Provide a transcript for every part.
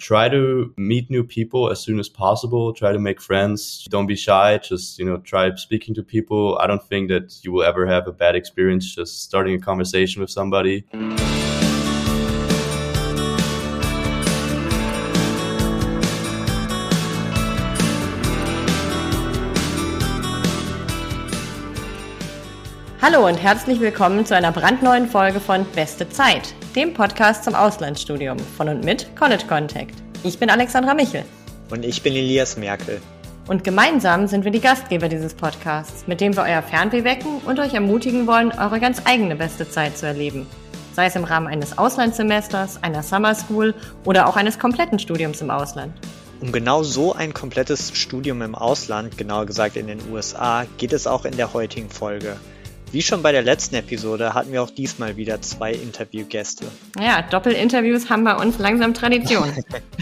try to meet new people as soon as possible. Try to make friends. Don't be shy. Just, you know, try speaking to people. I don't think that you will ever have a bad experience just starting a conversation with somebody. Hallo und herzlich willkommen zu einer brandneuen Folge von Beste Zeit, dem Podcast zum Auslandsstudium von und mit College Contact. Ich bin Alexandra Michel. Und ich bin Elias Merkel. Und gemeinsam sind wir die Gastgeber dieses Podcasts, mit dem wir euer Fernweh wecken und euch ermutigen wollen, eure ganz eigene beste Zeit zu erleben. Sei es im Rahmen eines Auslandssemesters, einer Summer School oder auch eines kompletten Studiums im Ausland. Um genau so ein komplettes Studium im Ausland, genauer gesagt in den USA, geht es auch in der heutigen Folge. Wie schon bei der letzten Episode hatten wir auch diesmal wieder zwei Interviewgäste. Ja, Doppelinterviews haben bei uns langsam Tradition.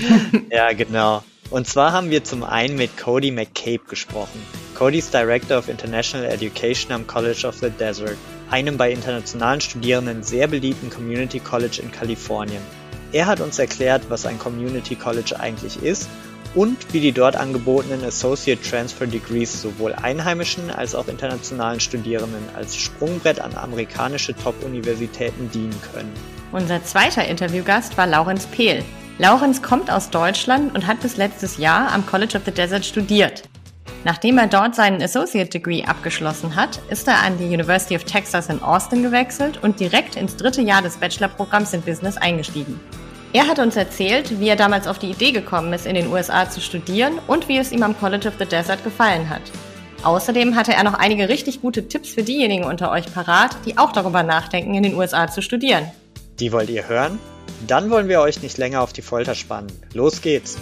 ja, genau. Und zwar haben wir zum einen mit Cody McCabe gesprochen. Cody ist Director of International Education am College of the Desert, einem bei internationalen Studierenden sehr beliebten Community College in Kalifornien. Er hat uns erklärt, was ein Community College eigentlich ist und wie die dort angebotenen Associate Transfer Degrees sowohl einheimischen als auch internationalen Studierenden als Sprungbrett an amerikanische Top-Universitäten dienen können. Unser zweiter Interviewgast war Laurenz Pehl. Laurenz kommt aus Deutschland und hat bis letztes Jahr am College of the Desert studiert. Nachdem er dort seinen Associate Degree abgeschlossen hat, ist er an die University of Texas in Austin gewechselt und direkt ins dritte Jahr des Bachelorprogramms in Business eingestiegen. Er hat uns erzählt, wie er damals auf die Idee gekommen ist, in den USA zu studieren und wie es ihm am College of the Desert gefallen hat. Außerdem hatte er noch einige richtig gute Tipps für diejenigen unter euch parat, die auch darüber nachdenken, in den USA zu studieren. Die wollt ihr hören? Dann wollen wir euch nicht länger auf die Folter spannen. Los geht's!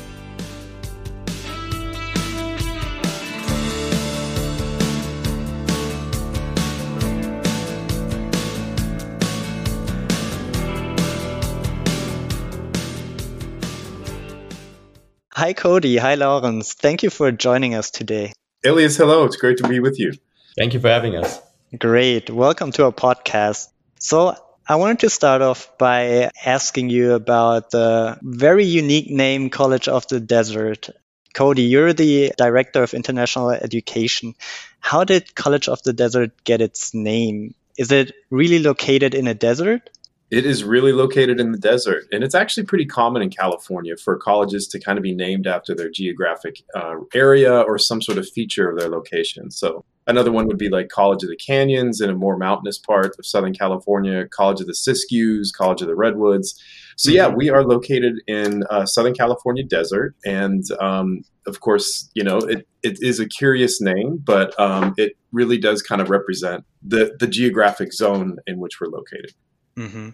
Hi, Cody. Hi, Laurenz. Thank you for joining us today. Elias, hello. It's great to be with you. Thank you for having us. Great. Welcome to our podcast. So, I wanted to start off by asking you about the very unique name College of the Desert. Cody, you're the Director of International Education. How did College of the Desert get its name? Is it really located in a desert? It is really located in the desert, and it's actually pretty common in California for colleges to kind of be named after their geographic uh, area or some sort of feature of their location. So, another one would be like College of the Canyons in a more mountainous part of Southern California, College of the Siskiyous, College of the Redwoods. So, yeah, mm-hmm. we are located in uh, Southern California desert, and um, of course, you know, it, it is a curious name, but um, it really does kind of represent the, the geographic zone in which we're located. Mm-hmm.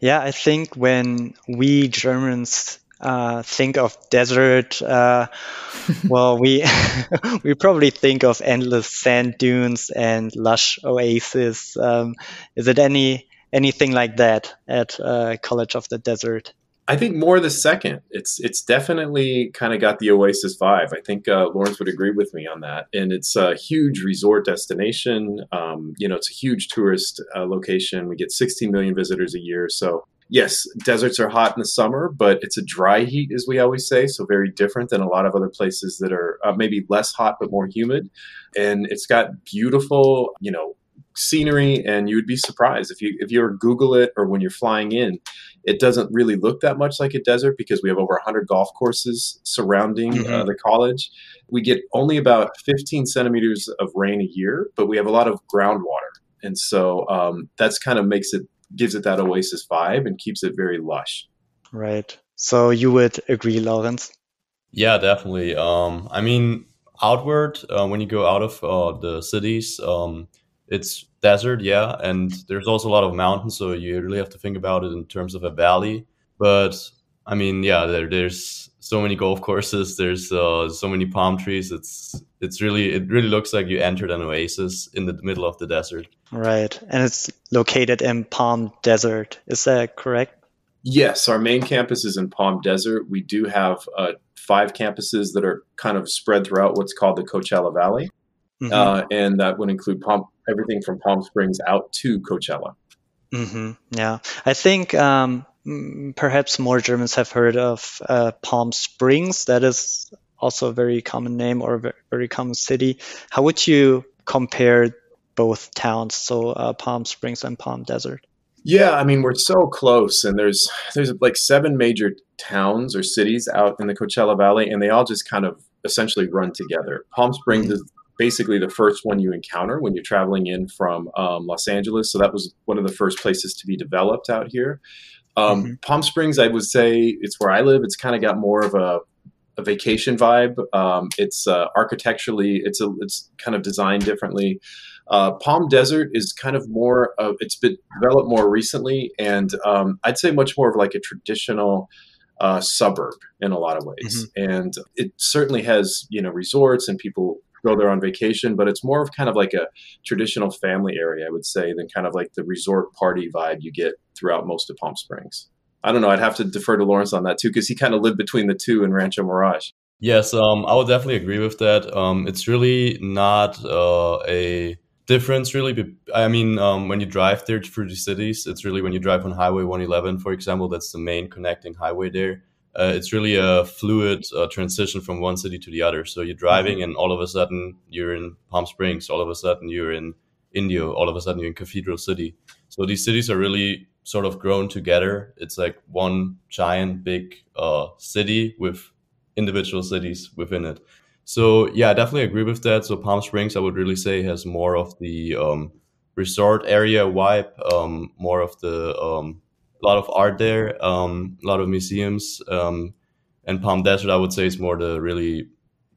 Yeah, I think when we Germans uh, think of desert, uh, well, we we probably think of endless sand dunes and lush oases. Um, is it any anything like that at uh, College of the Desert? I think more the second. It's it's definitely kind of got the Oasis vibe. I think uh, Laurenz would agree with me on that. And it's a huge resort destination. Um, you know, it's a huge tourist uh, location. We get 16 million visitors a year. So yes, deserts are hot in the summer, but it's a dry heat, as we always say. So very different than a lot of other places that are uh, maybe less hot but more humid. And it's got beautiful, you know, scenery and you would be surprised. If you if you ever google it or when you're flying in it doesn't really look that much like a desert because we have over 100 golf courses surrounding uh, mm-hmm. uh, the college. We get only about 15 centimeters of rain a year but we have a lot of groundwater. And so um, that's kind of makes it gives it that oasis vibe and keeps it very lush. Right. So you would agree Laurenz yeah definitely. Um, i mean outward uh, when you go out of uh, the cities um, it's desert, yeah, and there's also a lot of mountains, so you really have to think about it in terms of a valley. But I mean, yeah, there, there's so many golf courses. There's uh, so many palm trees. It's it's really it really looks like you entered an oasis in the middle of the desert. Right, and it's located in Palm Desert. Is that correct? Yes, our main campus is in Palm Desert. We do have uh, five campuses that are kind of spread throughout what's called the Coachella Valley. Mm-hmm. Uh, and that would include Palm, everything from Palm Springs out to Coachella. Mm-hmm. Yeah, I think um, perhaps more Germans have heard of uh, Palm Springs. That is also a very common name or a very common city. How would you compare both towns, so uh, Palm Springs and Palm Desert? Yeah, I mean we're so close, and there's there's like seven major towns or cities out in the Coachella Valley, and they all just kind of essentially run together. Palm Springs mm-hmm. is basically the first one you encounter when you're traveling in from um, Los Angeles. So that was one of the first places to be developed out here. Um, mm-hmm. Palm Springs, I would say, it's where I live. It's kind of got more of a, a vacation vibe. Um, it's uh, architecturally, it's a, it's kind of designed differently. Uh, Palm Desert is kind of more. Of, it's been developed more recently, and um, I'd say much more of like a traditional uh, suburb in a lot of ways. Mm-hmm. And it certainly has you know resorts and people go there on vacation, but it's more of kind of like a traditional family area, I would say, than kind of like the resort party vibe you get throughout most of Palm Springs. I don't know. I'd have to defer to Laurenz on that too, because he kind of lived between the two in Rancho Mirage. Yes, um, I would definitely agree with that. Um, it's really not uh, a difference, really. I mean, um, when you drive there through the cities, it's really when you drive on Highway 111, for example, that's the main connecting highway there uh, it's really a fluid uh, transition from one city to the other. So you're driving, and all of a sudden you're in Palm Springs. All of a sudden you're in Indio. All of a sudden you're in Cathedral City. So these cities are really sort of grown together. It's like one giant big uh, city with individual cities within it. So yeah, I definitely agree with that. So Palm Springs, I would really say, has more of the um, resort area vibe, um, more of the um, lot of art there, um, a lot of museums. Um, and Palm Desert, I would say, is more the really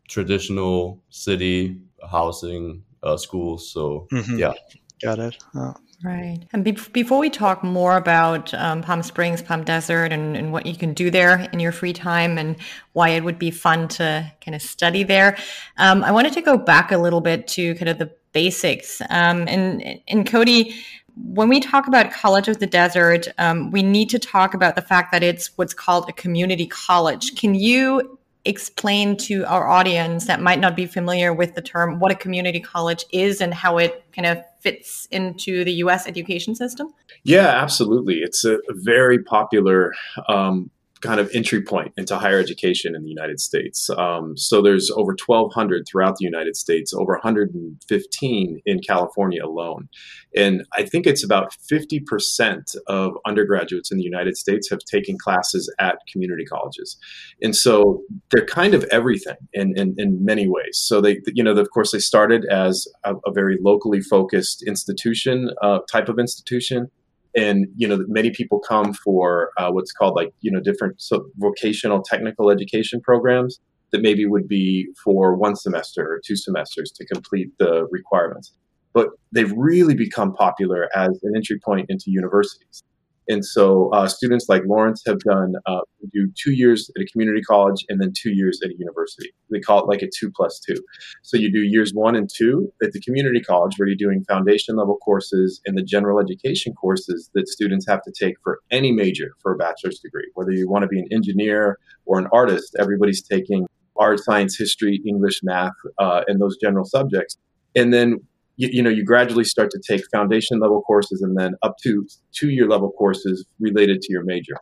traditional city housing uh, schools. So mm-hmm. yeah, got it. Oh. Right. And be- before we talk more about um, Palm Springs, Palm Desert, and, and, what you can do there in your free time and why it would be fun to kind of study there, um, I wanted to go back a little bit to kind of the basics. Um, and, and Cody, when we talk about College of the Desert, um, we need to talk about the fact that it's what's called a community college. Can you explain to our audience that might not be familiar with the term what a community college is and how it kind of fits into the US education system? Yeah, absolutely. It's a very popular um, kind of entry point into higher education in the United States. Um, so there's over 1,200 throughout the United States, over 115 in California alone. And I think it's about 50% of undergraduates in the United States have taken classes at community colleges. And so they're kind of everything in, in, in many ways. So they, you know, of course, they started as a, a very locally focused institution, uh, type of institution and you know many people come for uh, what's called like you know different so vocational technical education programs that maybe would be for one semester or two semesters to complete the requirements. But they've really become popular as an entry point into universities and so uh, students like Laurenz have done uh, do two years at a community college and then two years at a university. They call it like a two plus two. So you do years one and two at the community college where you're doing foundation level courses and the general education courses that students have to take for any major for a bachelor's degree. Whether you want to be an engineer or an artist, everybody's taking art, science, history, English, math, uh, and those general subjects. And then you, you, know you gradually start to take foundation level courses and then up to two year level courses related to your major.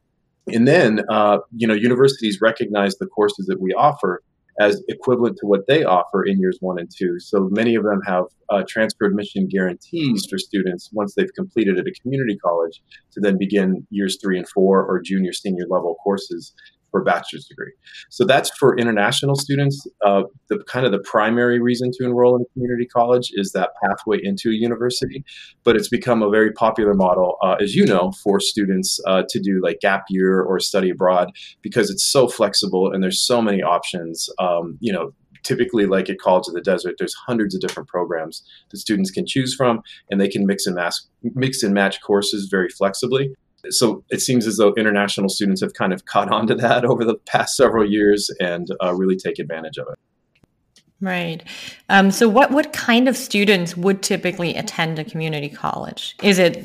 And then uh, you know universities recognize the courses that we offer as equivalent to what they offer in years one and two. So many of them have uh, transfer admission guarantees for students once they've completed at a community college to then begin years three and four or junior senior level courses bachelor's degree. So that's for international students. Uh, the kind of the primary reason to enroll in a community college is that pathway into a university. But it's become a very popular model, uh, as you know, for students uh, to do like gap year or study abroad because it's so flexible and there's so many options. Um, you know, typically like at college of the desert there's hundreds of different programs that students can choose from and they can mix and mix and match courses very flexibly so it seems as though international students have kind of caught on to that over the past several years and uh, really take advantage of it. Right. Um, so, what what kind of students would typically attend a community college? Is it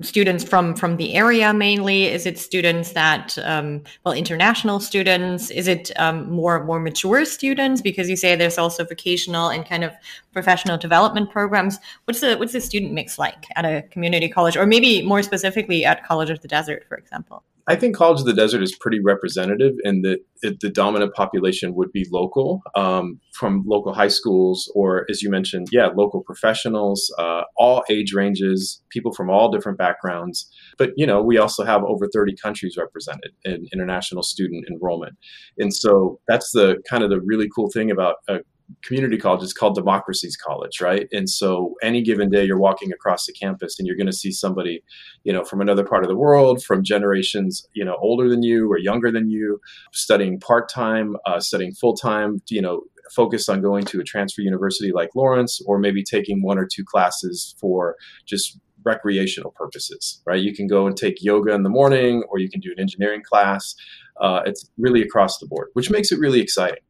students from from the area mainly? Is it students that um, well, international students? Is it um, more more mature students? Because you say there's also vocational and kind of professional development programs. What's the what's the student mix like at a community college, or maybe more specifically at College of the Desert, for example? I think College of the Desert is pretty representative in that it, the dominant population would be local um, from local high schools, or as you mentioned, yeah, local professionals, uh, all age ranges, people from all different backgrounds. But you know, we also have over 30 countries represented in international student enrollment, and so that's the kind of the really cool thing about a community college it's called democracies college right? And so any given day you're walking across the campus and you're going to see somebody you know from another part of the world from generations you know older than you or younger than you studying part-time uh, studying full-time you know focused on going to a transfer university like Laurenz or maybe taking one or two classes for just recreational purposes right? You can go and take yoga in the morning or you can do an engineering class. Uh, it's really across the board which makes it really exciting.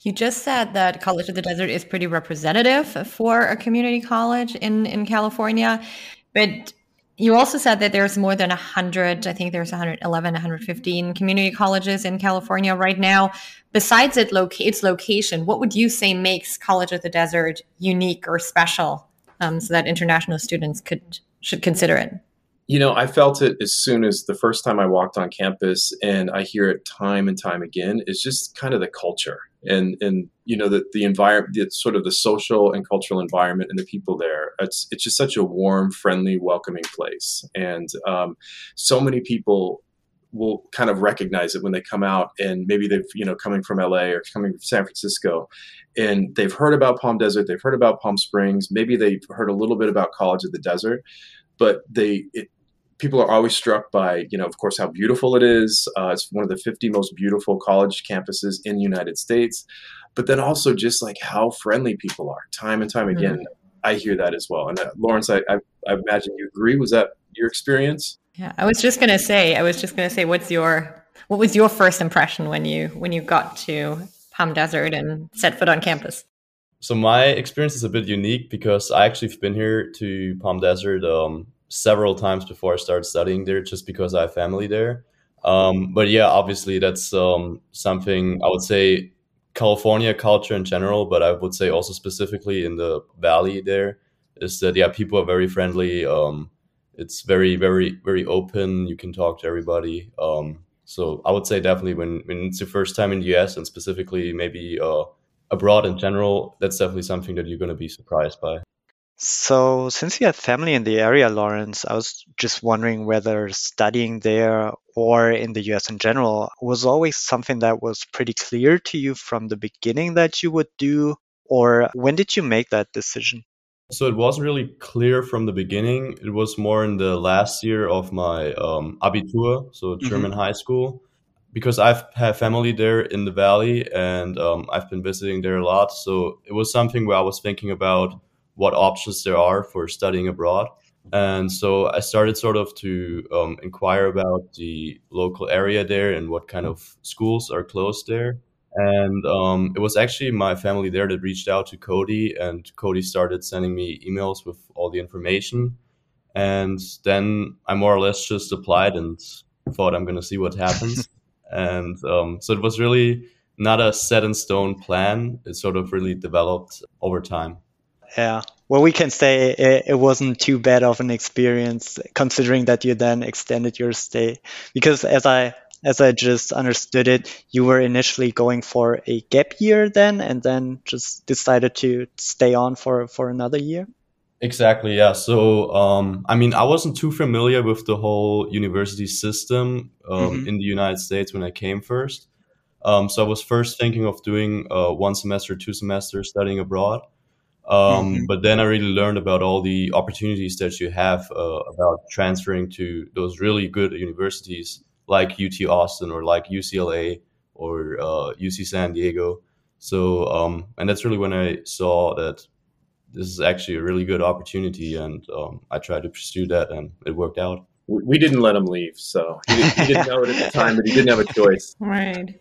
You just said that College of the Desert is pretty representative for a community college in, in California, but you also said that there's more than 100, I think there's 111, 115 community colleges in California right now. Besides it loca- its location, what would you say makes College of the Desert unique or special um, so that international students could should consider it? You know, I felt it as soon as the first time I walked on campus, and I hear it time and time again. It's just kind of the culture and and you know the the environment, the, sort of the social and cultural environment, and the people there. It's it's just such a warm, friendly, welcoming place, and um, so many people will kind of recognize it when they come out and maybe they've you know coming from LA or coming from San Francisco and they've heard about Palm Desert they've heard about Palm Springs maybe they've heard a little bit about College of the Desert but they it, people are always struck by, you know, of course, how beautiful it is. Uh, it's one of the 50 most beautiful college campuses in the United States, but then also just like how friendly people are, time and time again. Mm-hmm. I hear that as well. And uh, Laurenz, I, I, I imagine you agree. Was that your experience? Yeah, I was just gonna say. I was just gonna say, what's your what was your first impression when you when you got to Palm Desert and set foot on campus? So my experience is a bit unique because I actually have been here to Palm Desert um, several times before I started studying there, just because I have family there. Um, but yeah, obviously that's um, something I would say California culture in general, but I would say also specifically in the valley there is that yeah, people are very friendly. Um, it's very very very open. You can talk to everybody. Um, so I would say definitely when when it's your first time in the US and specifically maybe uh, abroad in general, that's definitely something that you're going to be surprised by. So, since you have family in the area, Laurenz, I was just wondering whether studying there or in the US in general was always something that was pretty clear to you from the beginning that you would do, or when did you make that decision? So, it wasn't really clear from the beginning. It was more in the last year of my um, Abitur, so mm-hmm. German mm-hmm. high school, because I've had family there in the valley and um, I've been visiting there a lot. So, it was something where I was thinking about what options there are for studying abroad. And so I started sort of to um, inquire about the local area there and what kind of schools are close there. And um, it was actually my family there that reached out to Cody, and Cody started sending me emails with all the information. And then I more or less just applied and thought I'm going to see what happens. And um, so it was really not a set in stone plan. It sort of really developed over time. Yeah. Well, we can say it, it, wasn't too bad of an experience, considering that you then extended your stay. Because as I as I just understood it, you were initially going for a gap year then, and then just decided to stay on for for another year. Exactly. Yeah. So, um, I mean, I wasn't too familiar with the whole university system um, mm-hmm. in the United States when I came first. Um, so I was first thinking of doing uh, one semester, two semesters studying abroad. Um, mm-hmm. But then I really learned about all the opportunities that you have uh, about transferring to those really good universities like UT Austin or like UCLA or uh, UC San Diego. So, um, and that's really when I saw that this is actually a really good opportunity, and um, I tried to pursue that, and it worked out. We didn't let him leave, so he didn't, he didn't know it at the time, but he didn't have a choice. Right.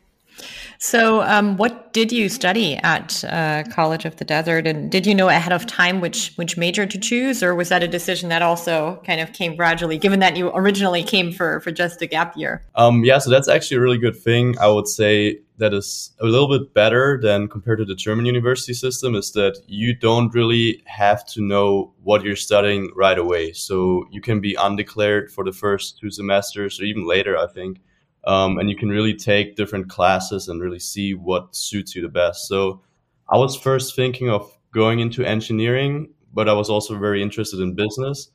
So, um, what did you study at uh, College of the Desert, and did you know ahead of time which which major to choose, or was that a decision that also kind of came gradually, given that you originally came for for just a gap year? Um, yeah, so that's actually a really good thing. I would say that is a little bit better than compared to the German university system is that you don't really have to know what you're studying right away. So you can be undeclared for the first two semesters or even later, I think. Um, and you can really take different classes and really see what suits you the best. So I was first thinking of going into engineering, but I was also very interested in business.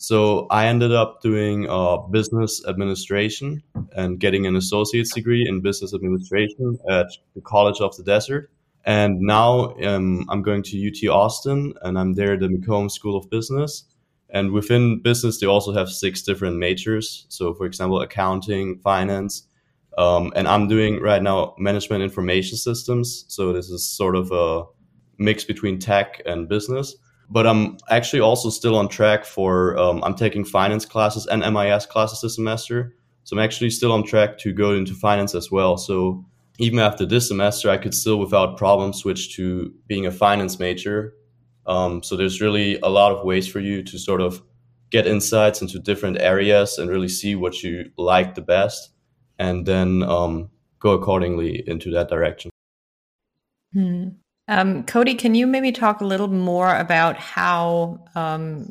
So I ended up doing uh, business administration and getting an associate's degree in business administration at the College of the Desert. And now um, I'm going to UT Austin and I'm there at the McCombs School of Business. And within business, they also have six different majors. So, for example, accounting, finance. Um, and I'm doing right now management information systems. So, this is sort of a mix between tech and business but I'm actually also still on track for um, I'm taking finance classes and MIS classes this semester. So I'm actually still on track to go into finance as well. So even after this semester, I could still, without problem, switch to being a finance major. Um, so there's really a lot of ways for you to sort of get insights into different areas and really see what you like the best, and then um, go accordingly into that direction. Hmm. Um, Cody, can you maybe talk a little more about how um,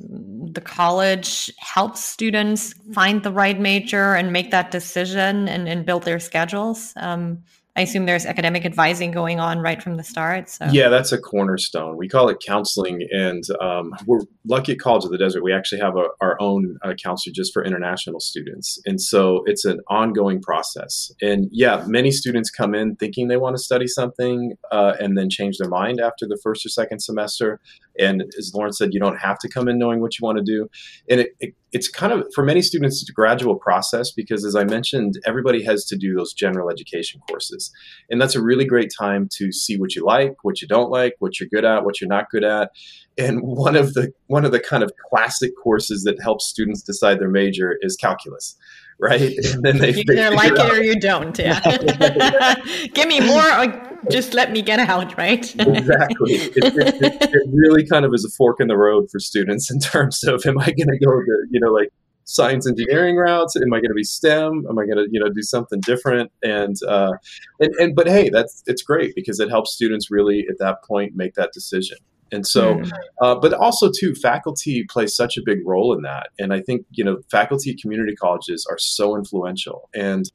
the college helps students find the right major and make that decision and, and build their schedules? Um, I assume there's academic advising going on right from the start. So. Yeah, that's a cornerstone. We call it counseling, and um, we're lucky at College of the Desert. We actually have a, our own uh, counselor just for international students, and so it's an ongoing process. And yeah, many students come in thinking they want to study something, uh, and then change their mind after the first or second semester. And as Lauren said, you don't have to come in knowing what you want to do. And it, it, it's kind of, for many students, it's a gradual process because, as I mentioned, everybody has to do those general education courses. And that's a really great time to see what you like, what you don't like, what you're good at, what you're not good at. And one of the one of the kind of classic courses that helps students decide their major is calculus right? And then they, either like it, it or you don't. Yeah. Give me more, or just let me get out, right? exactly. It, it, it, really kind of is a fork in the road for students in terms of, am I going to go the, you know, like science engineering routes? Am I going to be STEM? Am I going to, you know, do something different? And, uh, and, and, but hey, that's, it's great because it helps students really at that point make that decision. And so, mm. uh, but also too, faculty plays such a big role in that. And I think you know, faculty at community colleges are so influential. And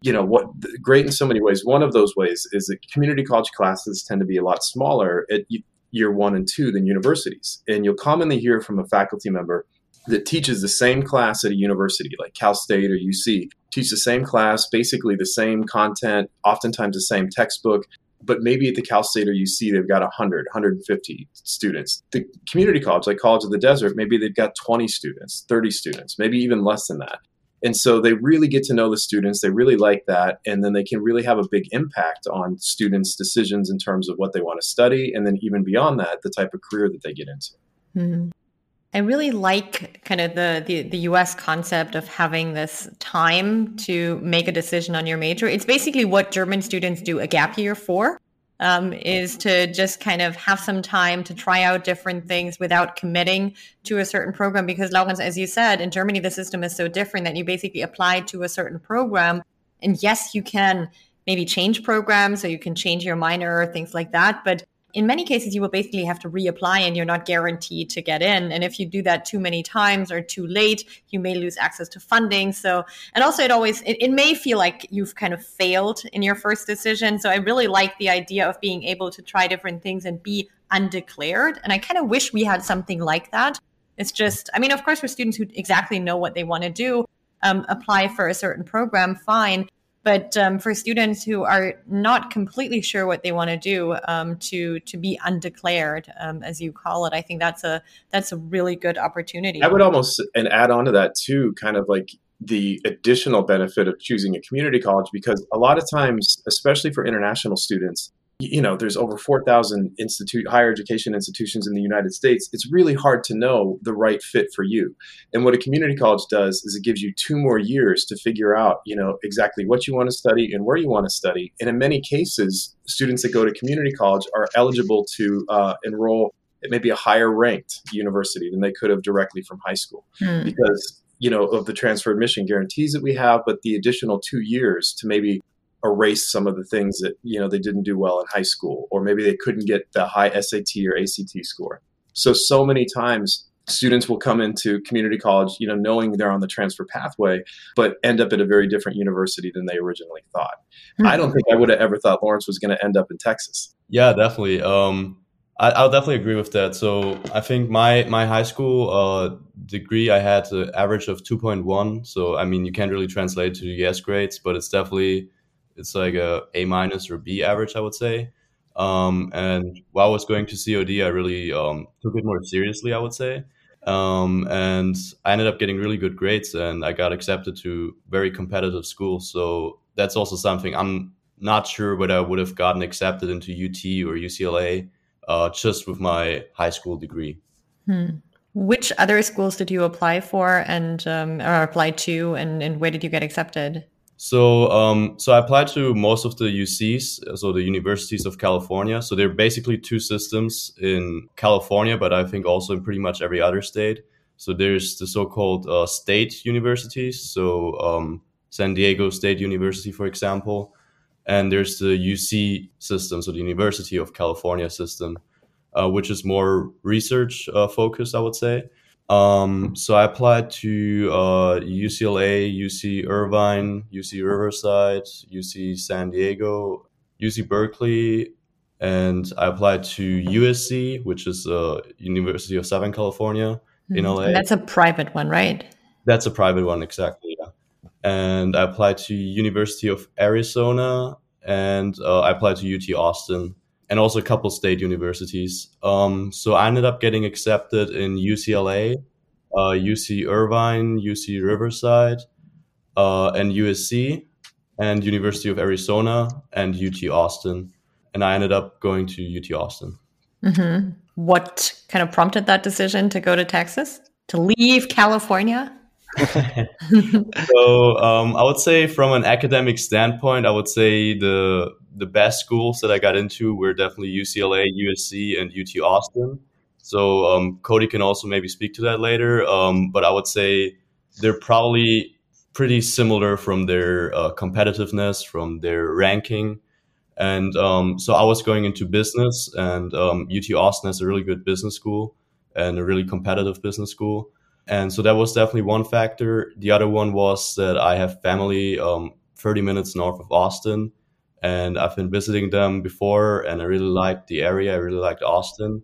you know what great in so many ways. One of those ways is that community college classes tend to be a lot smaller at year one and two than universities. And you'll commonly hear from a faculty member that teaches the same class at a university like Cal State or UC, teach the same class, basically the same content, oftentimes the same textbook, but maybe at the Cal State or UC, they've got 100, 150 students. The community college, like College of the Desert, maybe they've got 20 students, 30 students, maybe even less than that. And so they really get to know the students. They really like that. And then they can really have a big impact on students' decisions in terms of what they want to study. And then even beyond that, the type of career that they get into. Mm-hmm. I really like kind of the, the, the US concept of having this time to make a decision on your major. It's basically what German students do a gap year for. Um, is to just kind of have some time to try out different things without committing to a certain program. Because, Laurenz, as you said, in Germany, the system is so different that you basically apply to a certain program. And yes, you can maybe change programs, so you can change your minor or things like that. But in many cases you will basically have to reapply and you're not guaranteed to get in. And if you do that too many times or too late you may lose access to funding. So and also it always it, it may feel like you've kind of failed in your first decision. So i really like the idea of being able to try different things and be undeclared. And i kind of wish we had something like that. It's just i mean of course for students who exactly know what they want to do um, apply for a certain program fine but um, for students who are not completely sure what they want to do, um, to to be undeclared, um, as you call it, I think that's a that's a really good opportunity. I would almost and add on to that too, kind of like the additional benefit of choosing a community college because a lot of times, especially for international students, you know there's over 4000 institute higher education institutions in the united states it's really hard to know the right fit for you. And what a community college does is it gives you two more years to figure out you know exactly what you want to study and where you want to study. And in many cases students that go to community college are eligible to uh, enroll at maybe a higher ranked university than they could have directly from high school. Hmm. because you know of the transfer admission guarantees that we have but the additional two years to maybe erase some of the things that you know they didn't do well in high school or maybe they couldn't get the high SAT or ACT score. So so many times students will come into community college, you know, knowing they're on the transfer pathway, but end up at a very different university than they originally thought. Mm-hmm. I don't think I would have ever thought Laurenz was going to end up in Texas. Yeah, definitely. Um, I, I'll definitely agree with that. So I think my my high school uh, degree, I had an average of two point one. So I mean, you can't really translate to the US grades, but it's definitely it's like a A minus or B average, I would say. Um, and while I was going to COD, I really um, took it more seriously, I would say. Um, and I ended up getting really good grades, and I got accepted to very competitive schools. So that's also something I'm not sure whether I would have gotten accepted into UT or UCLA uh, just with my high school degree. Hmm. Which other schools did you apply for and um, or apply to, and, and where did you get accepted? So, um, so I applied to most of the UCs, so the universities of California. So they're basically two systems in California, but I think also in pretty much every other state. So there's the so-called uh, state universities. So um, San Diego State University, for example, and there's the UC system, so the University of California system, uh, which is more research uh, focused, I would say. Um, so I applied to uh, UCLA, UC Irvine, UC Riverside, UC San Diego, UC Berkeley, and I applied to USC, which is the University of Southern California in LA. And that's a private one, right? That's a private one, exactly. Yeah and I applied to University of Arizona, and uh, I applied to UT Austin, and also a couple state universities. Um, so I ended up getting accepted in UCLA, uh, UC Irvine, UC Riverside, uh, and USC, and University of Arizona, and UT Austin, and I ended up going to UT Austin. Mm-hmm. What kind of prompted that decision to go to Texas? To leave California? so um, I would say, from an academic standpoint, I would say the the best schools that I got into were definitely UCLA, USC, and UT Austin. So um, Cody can also maybe speak to that later. Um, but I would say they're probably pretty similar from their uh, competitiveness, from their ranking. And um, so I was going into business, and UT um, Austin has a really good business school and a really competitive business school. And so that was definitely one factor. The other one was that I have family um, 30 minutes north of Austin, and I've been visiting them before, and I really liked the area. I really liked Austin.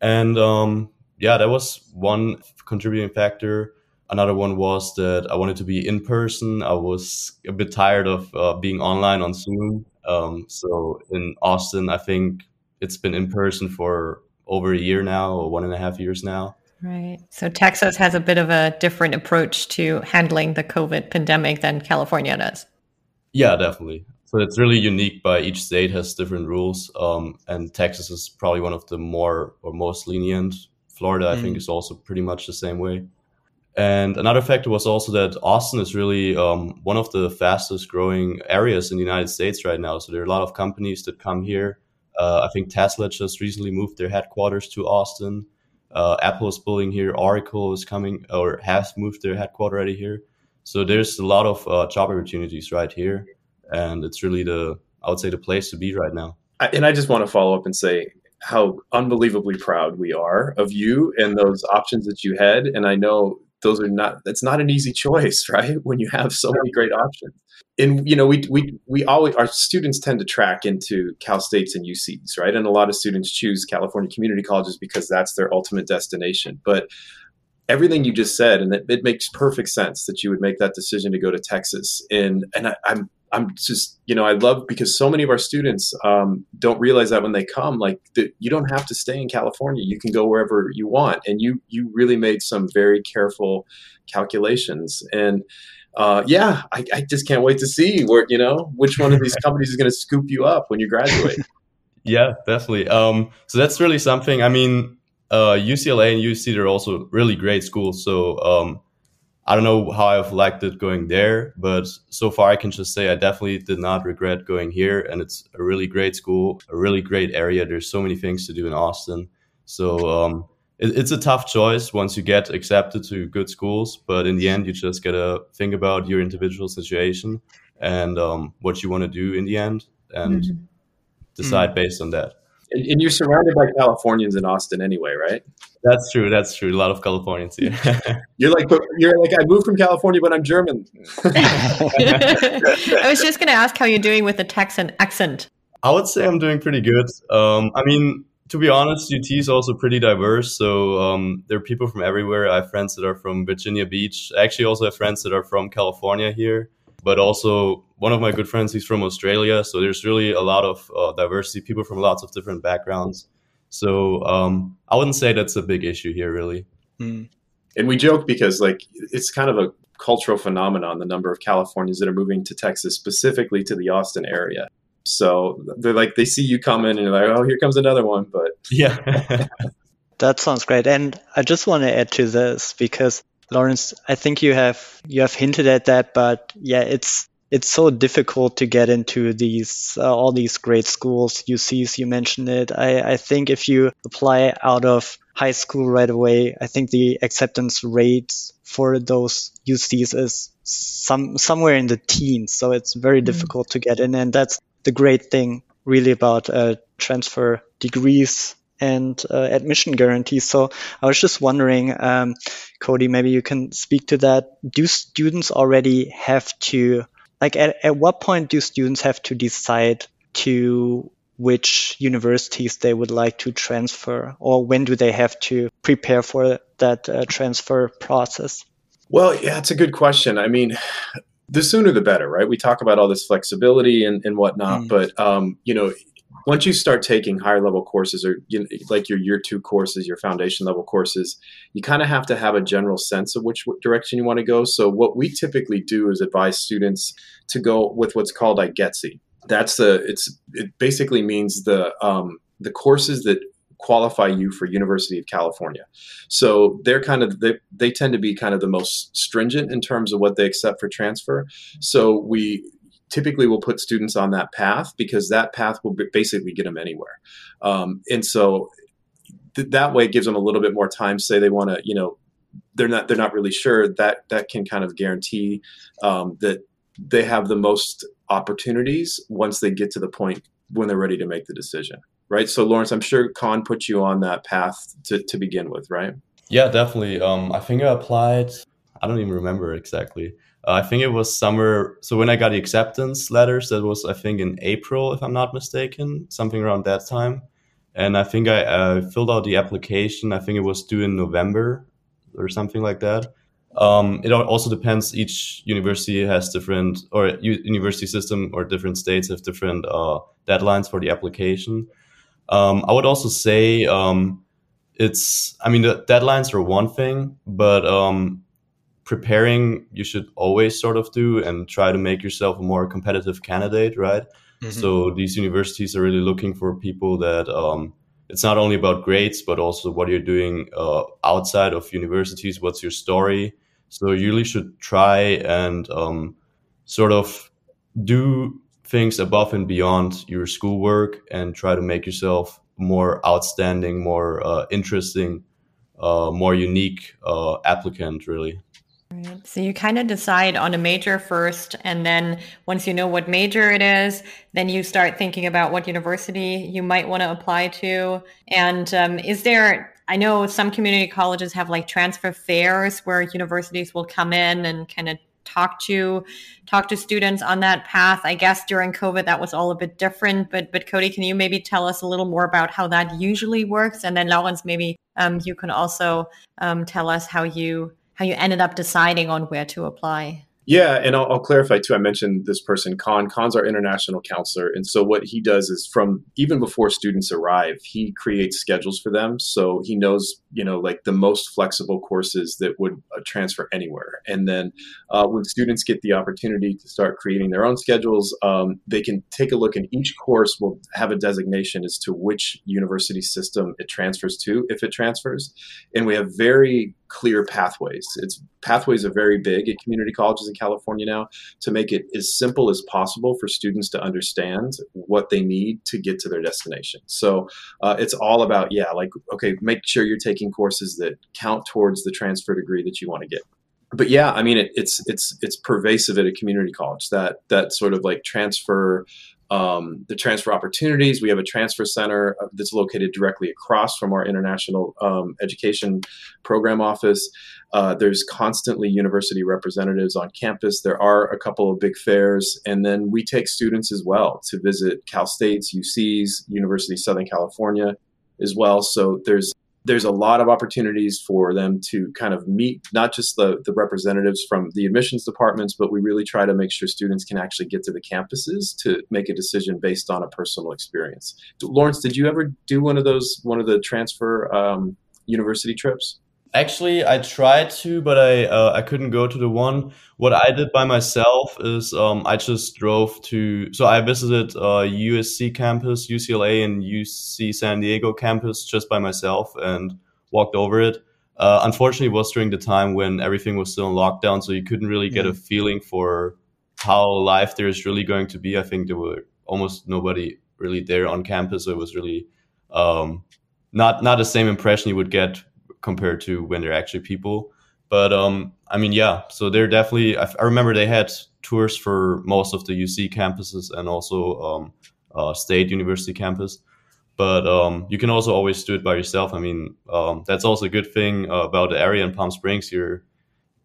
And um, yeah, that was one contributing factor. Another one was that I wanted to be in person. I was a bit tired of uh, being online on Zoom. Um, so in Austin, I think it's been in person for over a year now, or one and a half years now. Right. So Texas has a bit of a different approach to handling the COVID pandemic than California does. Yeah, definitely. So it's really unique. By each state has different rules, um, and Texas is probably one of the more or most lenient. Florida, mm. I think, mm. is also pretty much the same way. And another factor was also that Austin is really um, one of the fastest growing areas in the United States right now. So there are a lot of companies that come here. Uh, I think Tesla just recently moved their headquarters to Austin. Uh, Apple is building here. Oracle is coming or has moved their headquarters already here. So there's a lot of uh, job opportunities right here, and it's really the I would say the place to be right now. And I just want to follow up and say how unbelievably proud we are of you and those options that you had. And I know those are not that's not an easy choice, right? When you have so many great options and you know we we we always our students tend to track into Cal States and UCs, right? And a lot of students choose California community colleges because that's their ultimate destination. But everything you just said, and it, it makes perfect sense that you would make that decision to go to Texas. And and I, I'm I'm just, you know, I love because so many of our students um, don't realize that when they come, like that you don't have to stay in California. You can go wherever you want, and you you really made some very careful calculations. And uh, yeah, I, I, just can't wait to see where you know which one of these companies is going to scoop you up when you graduate. yeah, definitely. Um, so that's really something. I mean, uh, UCLA and UC they're also really great schools. So um, I don't know how I've liked it going there, but so far I can just say I definitely did not regret going here, and it's a really great school, a really great area. There's so many things to do in Austin. So um, it, it's a tough choice once you get accepted to good schools, but in the end, you just gotta think about your individual situation and um, what you want to do in the end, and mm-hmm. decide mm-hmm. based on that. And, and, you're surrounded by Californians in Austin anyway, right? That's true. That's true. A lot of Californians. here. you're like, you're like, I moved from California, but I'm German. I was just going to ask how you're doing with the Texan accent. I would say I'm doing pretty good. Um, I mean, to be honest, UT is also pretty diverse. So um, there are people from everywhere. I have friends that are from Virginia Beach. I actually also have friends that are from California here, but also one of my good friends, he's from Australia. So there's really a lot of uh, diversity, people from lots of different backgrounds. So um, I wouldn't say that's a big issue here, really. Mm. And we joke because like it's kind of a cultural phenomenon, the number of Californians that are moving to Texas, specifically to the Austin area. So they're like they see you coming and you're like, oh, here comes another one. But yeah. that sounds great. And I just want to add to this because Laurenz, I think you have you have hinted at that, but yeah, it's it's so difficult to get into these uh, all these great schools UCs you mentioned it I, I think if you apply out of high school right away I think the acceptance rates for those UCs is some somewhere in the teens so it's very mm-hmm. difficult to get in and that's the great thing really about uh, transfer degrees and uh, admission guarantees. So I was just wondering, um, Cody, maybe you can speak to that. Do students already have to, like, at, at what point do students have to decide to which universities they would like to transfer, or when do they have to prepare for that uh, transfer process? Well, yeah, it's a good question. I mean, the sooner the better, right? We talk about all this flexibility and, and whatnot, mm. but um, you know, once you start taking higher level courses or you know, like your year two courses, your foundation level courses, you kind of have to have a general sense of which direction you want to go. So what we typically do is advise students to go with what's called IGETC. That's the it's it basically means the um, the courses that qualify you for University of California. So they're kind of they, they tend to be kind of the most stringent in terms of what they accept for transfer. So we typically will put students on that path because that path will basically get them anywhere. Um, and so th- that way gives them a little bit more time. Say they want to, you know, they're not they're not really sure that that can kind of guarantee um, that they have the most opportunities once they get to the point when they're ready to make the decision right? So Laurenz, I'm sure Khan put you on that path to, to begin with, right? Yeah, definitely. Um, I think I applied. I don't even remember exactly. Uh, I think it was summer. So when I got the acceptance letters, that was I think in April, if I'm not mistaken, something around that time. And I think I uh, filled out the application. I think it was due in November or something like that. Um, it also depends. Each university has different, or university system or different states have different uh, deadlines for the application. Um, I would also say um, it's, I mean, the deadlines are one thing, but um, preparing you should always sort of do and try to make yourself a more competitive candidate, right? Mm-hmm. So these universities are really looking for people that um, it's not only about grades, but also what you're doing uh, outside of universities. What's your story? So you really should try and um, sort of do things above and beyond your schoolwork and try to make yourself more outstanding, more uh, interesting, uh, more unique uh, applicant, really. Right. So you kind of decide on a major first, and then once you know what major it is, then you start thinking about what university you might want to apply to. And um, is there? I know some community colleges have like transfer fairs where universities will come in and kind of talk to talk to students on that path. I guess during COVID that was all a bit different. But but Cody, can you maybe tell us a little more about how that usually works? And then Laurenz, maybe um, you can also um, tell us how you how you ended up deciding on where to apply. Yeah, and I'll, I'll, clarify too. I mentioned this person, Khan. Khan's our international counselor, and so what he does is from even before students arrive, he creates schedules for them. So he knows, you know, like the most flexible courses that would uh, transfer anywhere. And then uh, when students get the opportunity to start creating their own schedules, um, they can take a look, and each course will have a designation as to which university system it transfers to, if it transfers. And we have very clear pathways. It's pathways are very big at community colleges in California now to make it as simple as possible for students to understand what they need to get to their destination. So uh, it's all about yeah, like okay, make sure you're taking courses that count towards the transfer degree that you want to get. but yeah, I mean, it, it's it's it's pervasive at a community college. That that sort of like transfer, um, the transfer opportunities. We have a transfer center uh, that's located directly across from our international um, education program office. Uh, there's constantly university representatives on campus. There are a couple of big fairs, and then we take students as well to visit Cal State's, UC's, University of Southern California, as well. So there's there's a lot of opportunities for them to kind of meet not just the, the representatives from the admissions departments, but we really try to make sure students can actually get to the campuses to make a decision based on a personal experience. Laurenz, did you ever do one of those, one of the transfer um, university trips? Actually, I tried to, but I uh, I couldn't go to the one. What I did by myself is um, I just drove to. So I visited uh, USC campus, UCLA, and UC San Diego campus just by myself and walked over it. Uh, unfortunately, it was during the time when everything was still in lockdown, so you couldn't really get a mm-hmm. feeling for how life there is really going to be. I think there were almost nobody really there on campus, so it was really um, not not the same impression you would get compared to when they're actually people. But um, I mean, yeah. So they're definitely. I, remember they had tours for most of the UC campuses and also um, uh, State University campus. But um, you can also always do it by yourself. I mean, um, that's also a good thing uh, about the area in Palm Springs. You're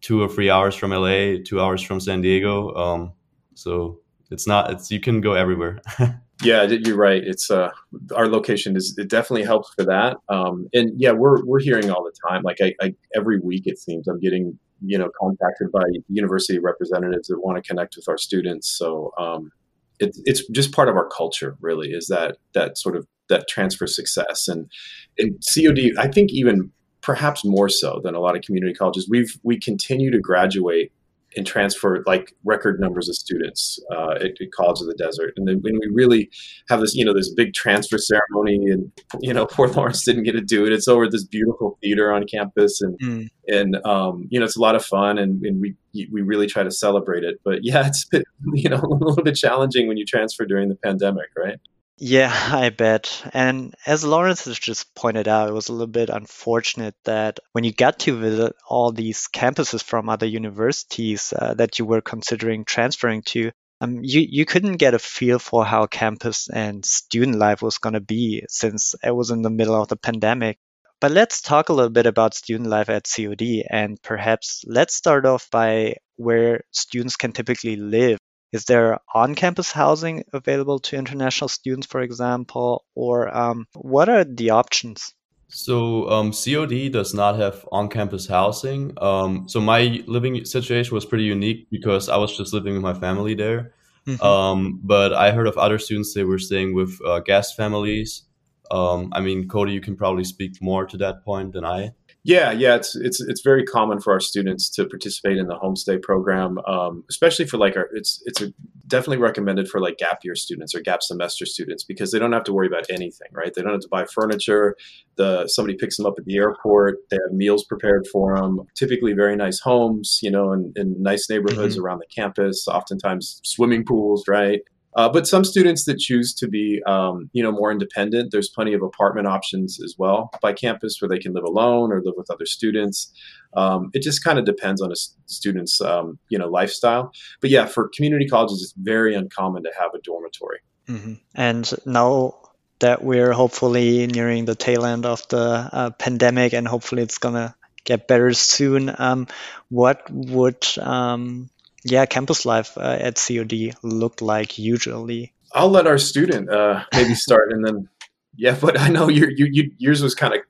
two or three hours from LA, two hours from San Diego. Um, so it's not. It's you can go everywhere. Yeah, you're right. It's uh, our location is it definitely helps for that. Um, and yeah, we're we're hearing all the time. Like I, I every week it seems I'm getting you know contacted by university representatives that want to connect with our students. So um, it, it's just part of our culture, really, is that that sort of that transfer success and and COD. I think even perhaps more so than a lot of community colleges, we've we continue to graduate and transfer like record numbers of students uh, at, at, College of the Desert. And then when we really have this, you know, this big transfer ceremony, and you know, poor Laurenz didn't get to do it. It's over this beautiful theater on campus, and mm. and um, you know, it's a lot of fun, and, and we we really try to celebrate it. But yeah, it's been, you know a little bit challenging when you transfer during the pandemic, right? Yeah, I bet. And as Laurenz has just pointed out, it was a little bit unfortunate that when you got to visit all these campuses from other universities uh, that you were considering transferring to, um, you, you couldn't get a feel for how campus and student life was going to be since it was in the middle of the pandemic. But let's talk a little bit about student life at COD and perhaps let's start off by where students can typically live is there on-campus housing available to international students, for example, or um, what are the options? So um, COD does not have on-campus housing. Um, so my living situation was pretty unique because I was just living with my family there. Mm-hmm. Um, but I heard of other students they were staying with uh, guest families. Um, I mean, Cody, you can probably speak more to that point than I. Yeah, yeah, it's it's it's very common for our students to participate in the homestay program, um, especially for like our. It's it's a, definitely recommended for like gap year students or gap semester students because they don't have to worry about anything, right? They don't have to buy furniture. The somebody picks them up at the airport. They have meals prepared for them. Typically, very nice homes, you know, in, in nice neighborhoods mm-hmm. around the campus. Oftentimes, swimming pools, right? Uh, but some students that choose to be, um, you know, more independent, there's plenty of apartment options as well by campus where they can live alone or live with other students. Um, it just kind of depends on a student's, um, you know, lifestyle. But yeah, for community colleges, it's very uncommon to have a dormitory. Mm-hmm. And now that we're hopefully nearing the tail end of the uh, pandemic, and hopefully it's gonna get better soon. Um, what would um, yeah, campus life uh, at COD looked like usually? I'll let our student uh, maybe start, and then yeah. But I know your you, you, yours was kind of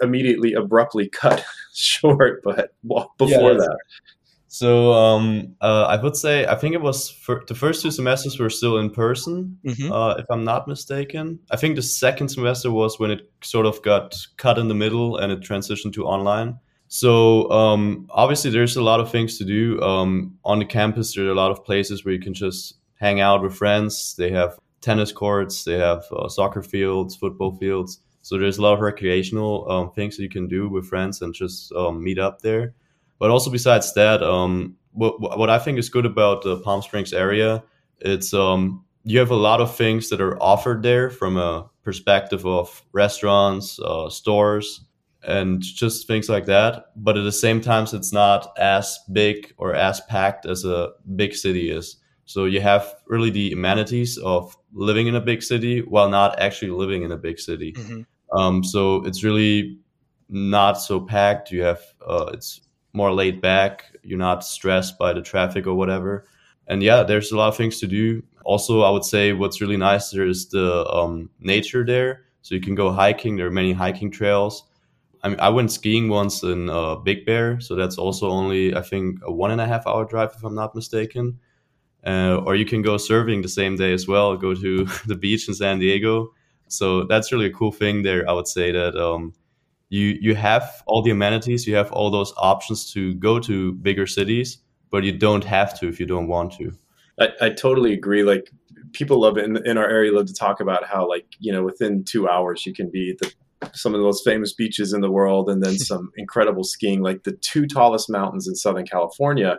immediately abruptly cut short, but well, before yeah, that. So um, uh, I would say I think it was for, the first two semesters were still in person, mm-hmm. uh, if I'm not mistaken. I think the second semester was when it sort of got cut in the middle and it transitioned to online. So um, obviously, there's a lot of things to do um, on the campus. There are a lot of places where you can just hang out with friends. They have tennis courts, they have uh, soccer fields, football fields. So there's a lot of recreational um, things that you can do with friends and just um, meet up there. But also besides that, um, what, what I think is good about the Palm Springs area, it's um, you have a lot of things that are offered there from a perspective of restaurants, uh, stores, and just things like that. But at the same time, it's not as big or as packed as a big city is. So you have really the amenities of living in a big city while not actually living in a big city. Mm-hmm. Um, so it's really not so packed. You have uh, it's more laid back. You're not stressed by the traffic or whatever. And yeah, there's a lot of things to do. Also, I would say what's really nice there is the um, nature there. So you can go hiking. There are many hiking trails. I mean, I went skiing once in uh, Big Bear, so that's also only I think a one and a half hour drive if I'm not mistaken. Uh, or you can go surfing the same day as well. Go to the beach in San Diego. So that's really a cool thing there. I would say that um, you you have all the amenities, you have all those options to go to bigger cities, but you don't have to if you don't want to. I, I totally agree. Like people love in, in our area love to talk about how like you know within two hours you can be the some of the most famous beaches in the world and then some incredible skiing. Like the two tallest mountains in southern california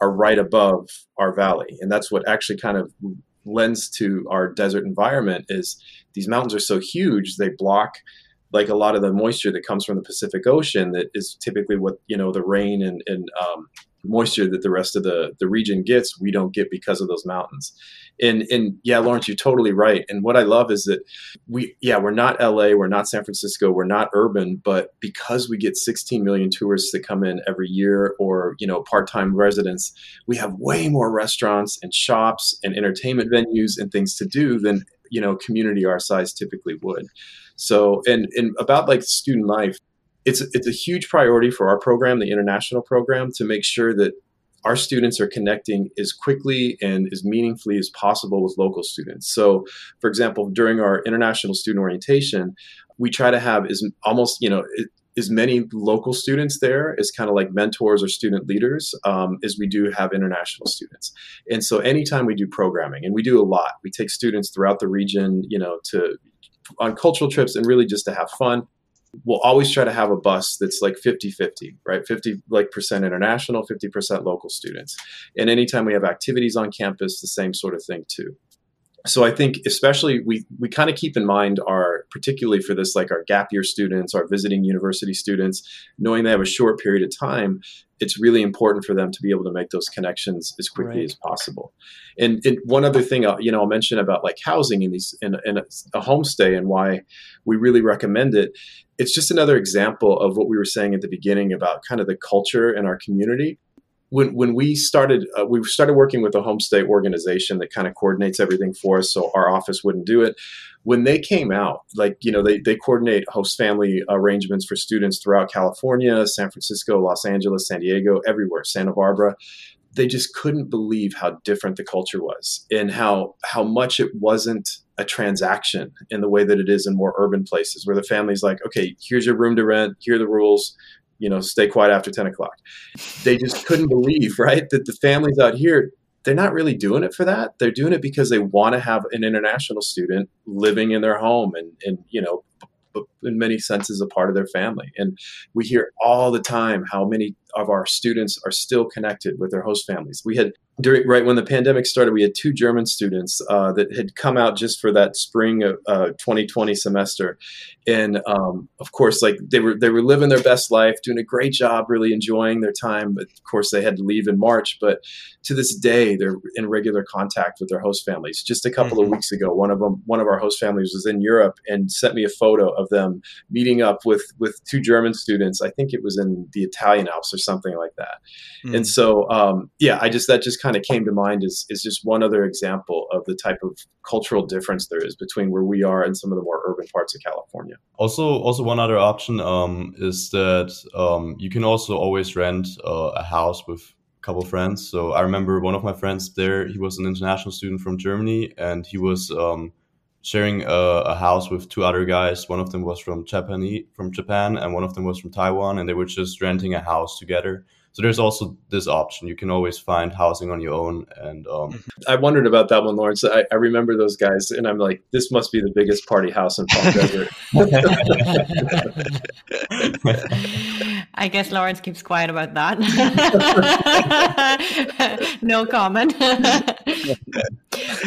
are right above our valley. And that's what actually kind of lends to our desert environment is these mountains are so huge they block like a lot of the moisture that comes from the Pacific Ocean that is typically what you know the rain and, and um, moisture that the rest of the the region gets we don't get because of those mountains. And and yeah Laurenz you're totally right. And what i love is that we yeah we're not la we're not san francisco we're not urban but because we get 16 million tourists that come in every year or you know part-time residents we have way more restaurants and shops and entertainment venues and things to do than you know community our size typically would. So and and about like student life it's it's a huge priority for our program, the international program, to make sure that our students are connecting as quickly and as meaningfully as possible with local students. So, for example, during our international student orientation, we try to have as almost you know as many local students there as kind of like mentors or student leaders um, as we do have international students. And so, anytime we do programming, and we do a lot, we take students throughout the region, you know, to on cultural trips and really just to have fun we'll always try to have a bus that's like 50-50 right? 50 like percent international 50% local students. And anytime we have activities on campus the same sort of thing too so I think especially we we kind of keep in mind our particularly for this like our gap year students, our visiting university students, knowing they have a short period of time, it's really important for them to be able to make those connections as quickly right. as possible. And, and, one other thing, I'll, you know, I'll mention about like housing in these in, in a, a homestay and why we really recommend it. It's just another example of what we were saying at the beginning about kind of the culture in our community when when we started uh, we started working with a home homestay organization that kind of coordinates everything for us so our office wouldn't do it. When they came out like you know they, they coordinate host family arrangements for students throughout california san francisco los angeles san diego everywhere santa barbara. They just couldn't believe how different the culture was and how how much it wasn't a transaction in the way that it is in more urban places where the family's like okay here's your room to rent here are the rules you know, stay quiet after 10 o'clock. They just couldn't believe, right, that the families out here, they're not really doing it for that. They're doing it because they want to have an international student living in their home and, and you know, in many senses a part of their family. And we hear all the time how many of our students are still connected with their host families. We had during right when the pandemic started, we had two German students uh, that had come out just for that spring of uh, 2020 semester, and um, of course, like they were they were living their best life, doing a great job, really enjoying their time. But of course, they had to leave in March. But to this day, they're in regular contact with their host families. Just a couple mm-hmm. of weeks ago, one of them, one of our host families, was in Europe and sent me a photo of them meeting up with with two German students. I think it was in the Italian Alps or something like that. Mm. And so, um, yeah, I just that just kind of came to mind is is just one other example of the type of cultural difference there is between where we are and some of the more urban parts of California. Also, also one other option um, is that um, you can also always rent uh, a house with a couple friends. So I remember one of my friends there. He was an international student from Germany, and he was um, sharing a, a, house with two other guys. One of them was from Japan, from Japan, and one of them was from Taiwan, and they were just renting a house together. So there's also this option. You can always find housing on your own. And um. I wondered about that one, Laurenz. I, I remember those guys, and I'm like, this must be the biggest party house in Palm Desert. I guess Laurenz keeps quiet about that. no comment.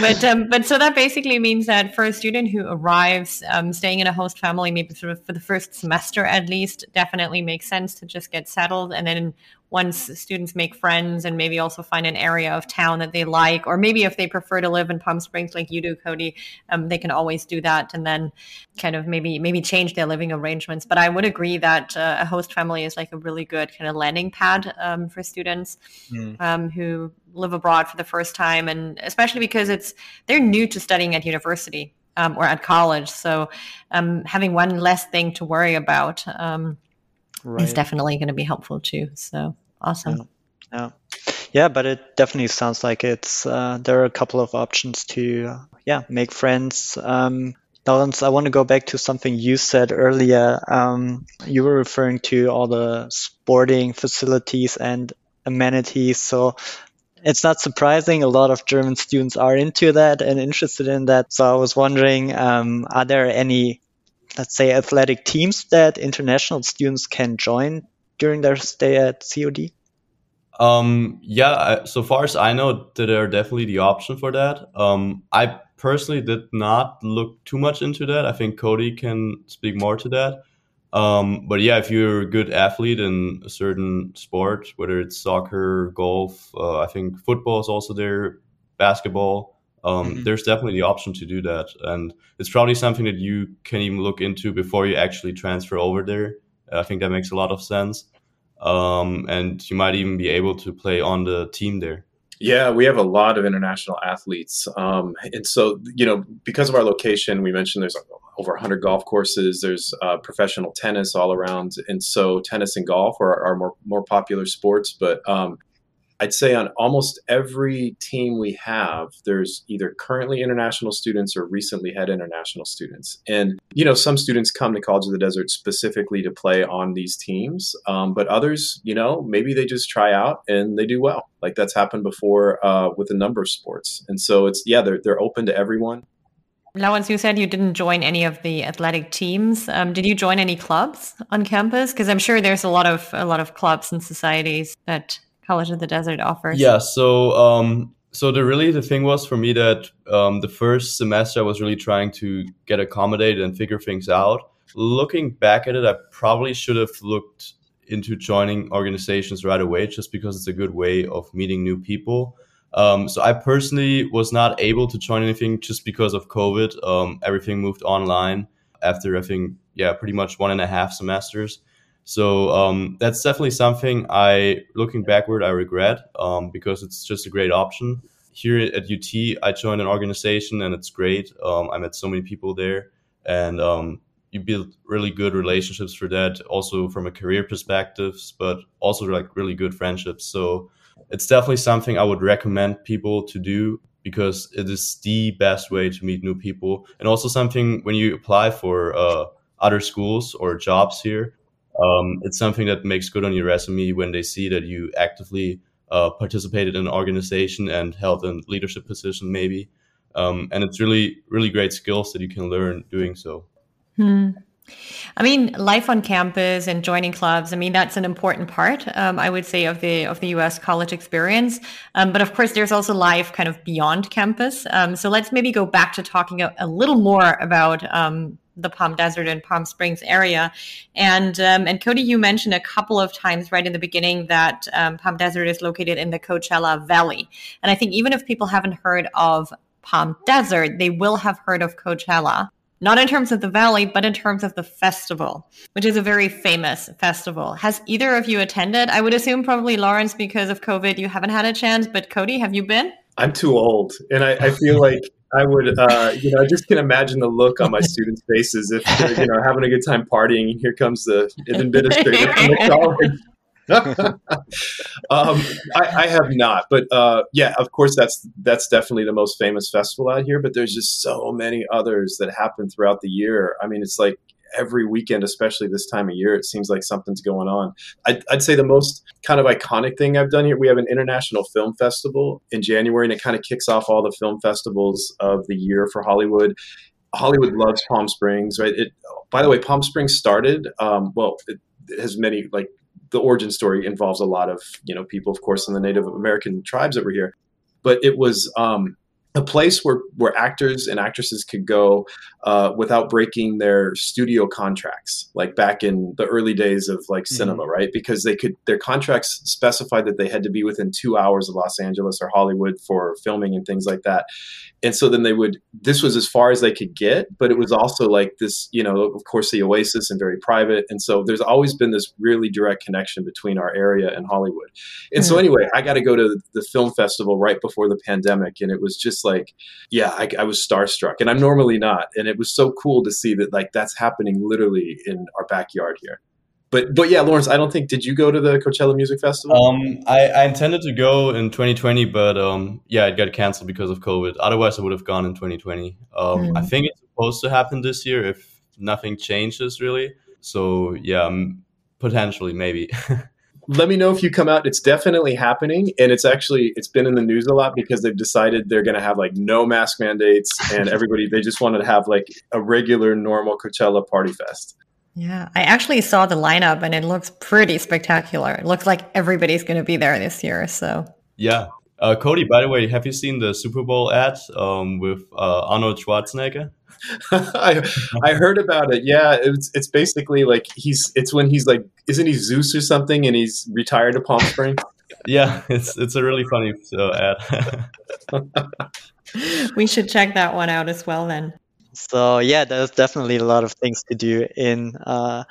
but um, but so that basically means that for a student who arrives, um, staying in a host family, maybe sort of for the first semester at least, definitely makes sense to just get settled, and then once students make friends and maybe also find an area of town that they like, or maybe if they prefer to live in Palm Springs like you do, Cody, um, they can always do that and then kind of maybe maybe change their living arrangements. But I would agree that uh, a host family is like a really good kind of landing pad um, for students mm. um, who live abroad for the first time, and especially because it's they're new to studying at university. Um, or at college, so um, having one less thing to worry about um, right. is definitely going to be helpful too. So awesome. Yeah. yeah. yeah. but it definitely sounds like it's uh, there are a couple of options to uh, yeah make friends. Um, Laurenz, I want to go back to something you said earlier. Um, you were referring to all the sporting facilities and amenities. So it's not surprising a lot of German students are into that and interested in that. So I was wondering, um, are there any let's say, athletic teams that international students can join during their stay at COD? Um, yeah, so far as I know, there are definitely the option for that. Um, I personally did not look too much into that. I think Cody can speak more to that. Um, but yeah, if you're a good athlete in a certain sport, whether it's soccer, golf, uh, I think football is also there, basketball um, mm-hmm. there's definitely the option to do that. And it's probably something that you can even look into before you actually transfer over there. I think that makes a lot of sense. Um, and you might even be able to play on the team there. Yeah, we have a lot of international athletes. Um, and so, you know, because of our location, we mentioned there's over 100 golf courses. There's uh, professional tennis all around. And so, tennis and golf are, are more, more popular sports. But um, I'd say on almost every team we have, there's either currently international students or recently had international students. And, you know, some students come to College of the Desert specifically to play on these teams, um, but others, you know, maybe they just try out and they do well. Like that's happened before uh, with a number of sports. And so it's, yeah, they're, they're open to everyone. Now, Laurenz, you said you didn't join any of the athletic teams. Um, did you join any clubs on campus? Because I'm sure there's a lot of a lot of clubs and societies that College of the Desert offers? Yeah, so um, so the really the thing was for me that um, the first semester I was really trying to get accommodated and figure things out. Looking back at it, I probably should have looked into joining organizations right away, just because it's a good way of meeting new people. Um, so I personally was not able to join anything just because of COVID. Um, everything moved online after I think yeah, pretty much one and a half semesters. So um, that's definitely something I, looking backward, I regret um, because it's just a great option. Here at UT, I joined an organization and it's great. Um, I met so many people there, and um, you build really good relationships for that. Also from a career perspective, but also like really good friendships. So it's definitely something I would recommend people to do because it is the best way to meet new people, and also something when you apply for uh, other schools or jobs here um, it's something that makes good on your resume when they see that you actively uh, participated in an organization and held a leadership position, maybe. Um, and it's really, really great skills that you can learn doing so. Hmm. I mean, life on campus and joining clubs. I mean, that's an important part, um, I would say, of the of the U.S. college experience. Um, but of course, there's also life kind of beyond campus. Um, so let's maybe go back to talking a, a little more about um, the Palm Desert and Palm Springs area. And um, and Cody, you mentioned a couple of times right in the beginning that um, Palm Desert is located in the Coachella Valley. And I think even if people haven't heard of Palm Desert, they will have heard of Coachella. Not in terms of the valley, but in terms of the festival, which is a very famous festival. Has either of you attended? I would assume probably Laurenz because of COVID, you haven't had a chance. But Cody, have you been? I'm too old, and I, I feel like I would, uh, you know, I just can imagine the look on my students' faces if they're, you know, having a good time partying, and here comes the administrator from the college. um, I, I, have not, but uh, yeah, of course, that's that's definitely the most famous festival out here. But there's just so many others that happen throughout the year. I mean, it's like every weekend, especially this time of year, it seems like something's going on. I'd, I'd say the most kind of iconic thing I've done here, we have an international film festival in January, and it kind of kicks off all the film festivals of the year for Hollywood. Hollywood loves Palm Springs, right? It, by the way, Palm Springs started, um, well, it, it has many like the origin story involves a lot of you know people, of course, in the Native American tribes were here, but it was um, a place where where actors and actresses could go uh, without breaking their studio contracts, like back in the early days of like mm-hmm. cinema, mm-hmm. right? Because they could their contracts specified that they had to be within two hours of Los Angeles or Hollywood for filming and things like that, and so then they would this was as far as they could get but it was also like this you know of course the oasis and very private and so there's always been this really direct connection between our area and hollywood and mm-hmm. so anyway i got to go to the film festival right before the pandemic and it was just like yeah I, I was starstruck and i'm normally not and it was so cool to see that like that's happening literally in our backyard here but but yeah, Laurenz, I don't think did you go to the Coachella Music Festival? Um, I, I intended to go in 2020, but um, yeah, it got canceled because of COVID. Otherwise, I would have gone in 2020. Um, mm. I think it's supposed to happen this year if nothing changes really. So yeah, potentially maybe. Let me know if you come out. It's definitely happening, and it's actually it's been in the news a lot because they've decided they're going to have like no mask mandates, and everybody they just wanted to have like a regular normal Coachella party fest. Yeah, I actually saw the lineup and it looks pretty spectacular. It looks like everybody's going to be there this year. So yeah, uh, Cody. By the way, have you seen the Super Bowl ad um, with uh, Arnold Schwarzenegger? I I heard about it. Yeah, it's it's basically like he's it's when he's like isn't he Zeus or something and he's retired to Palm Springs. yeah, it's it's a really funny uh, ad. we should check that one out as well then. So yeah, there's definitely a lot of things to do in uh,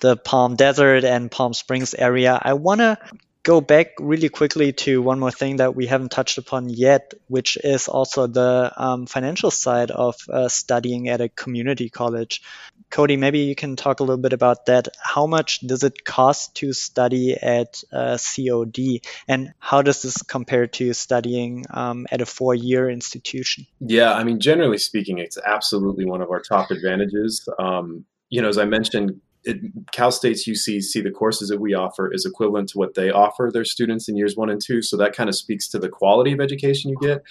the Palm Desert and Palm Springs area. I want to go back really quickly to one more thing that we haven't touched upon yet, which is also the um, financial side of uh, studying at a community college. Cody, maybe you can talk a little bit about that. How much does it cost to study at uh, COD, and how does this compare to studying um, at a four-year institution? Yeah, I mean, generally speaking, it's absolutely one of our top advantages. Um, you know, as I mentioned, it, Cal State's UC see the courses that we offer is equivalent to what they offer their students in years one and two. So that kind of speaks to the quality of education you get.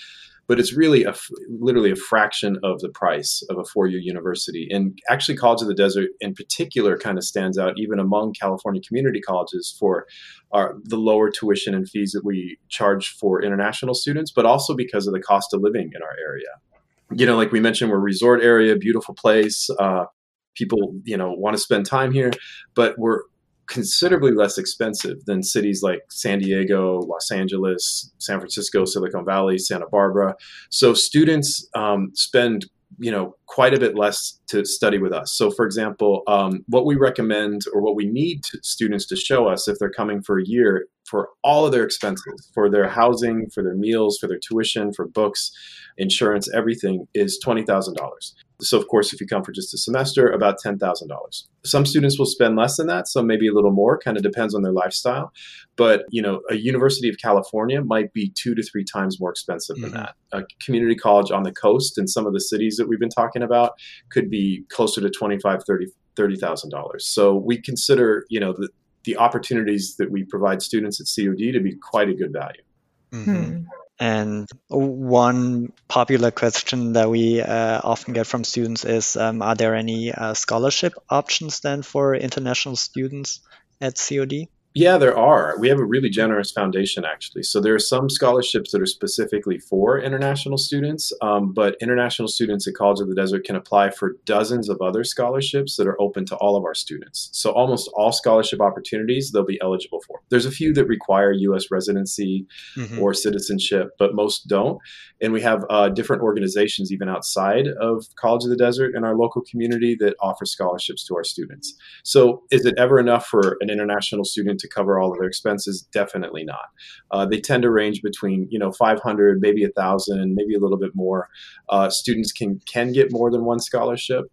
But it's really a literally a fraction of the price of a four-year university. And actually, College of the Desert in particular kind of stands out even among California community colleges for our, the lower tuition and fees that we charge for international students, but also because of the cost of living in our area you know, like we mentioned, we're resort area, beautiful place. Uh, people you know want to spend time here but we're considerably less expensive than cities like San Diego, Los Angeles, San Francisco, Silicon Valley, Santa Barbara. So students um, spend you know quite a bit less to study with us so for example um, what we recommend or what we need to students to show us if they're coming for a year for all of their expenses for their housing for their meals for their tuition for books insurance everything is $20000 so, of course, if you come for just a semester, about $10,000. Some students will spend less than that, some maybe a little more, kind of depends on their lifestyle. But, you know, a University of California might be two to three times more expensive mm-hmm. than that. A community college on the coast in some of the cities that we've been talking about could be closer to $25,000, $30,000. so we consider, you know, the, the opportunities that we provide students at COD to be quite a good value. Mm-hmm. And one popular question that we uh, often get from students is um, Are there any uh, scholarship options then for international students at COD? Yeah, there are. We have a really generous foundation, actually. So there are some scholarships that are specifically for international students, um, but international students at College of the Desert can apply for dozens of other scholarships that are open to all of our students. So almost all scholarship opportunities they'll be eligible for. There's a few that require U.S. residency mm-hmm. or citizenship, but most don't. And we have uh, different organizations even outside of College of the Desert in our local community that offer scholarships to our students. So is it ever enough for an international student to cover all of their expenses? Definitely not. Uh, they tend to range between you know 500, maybe a thousand, maybe a little bit more. Uh, students can can get more than one scholarship.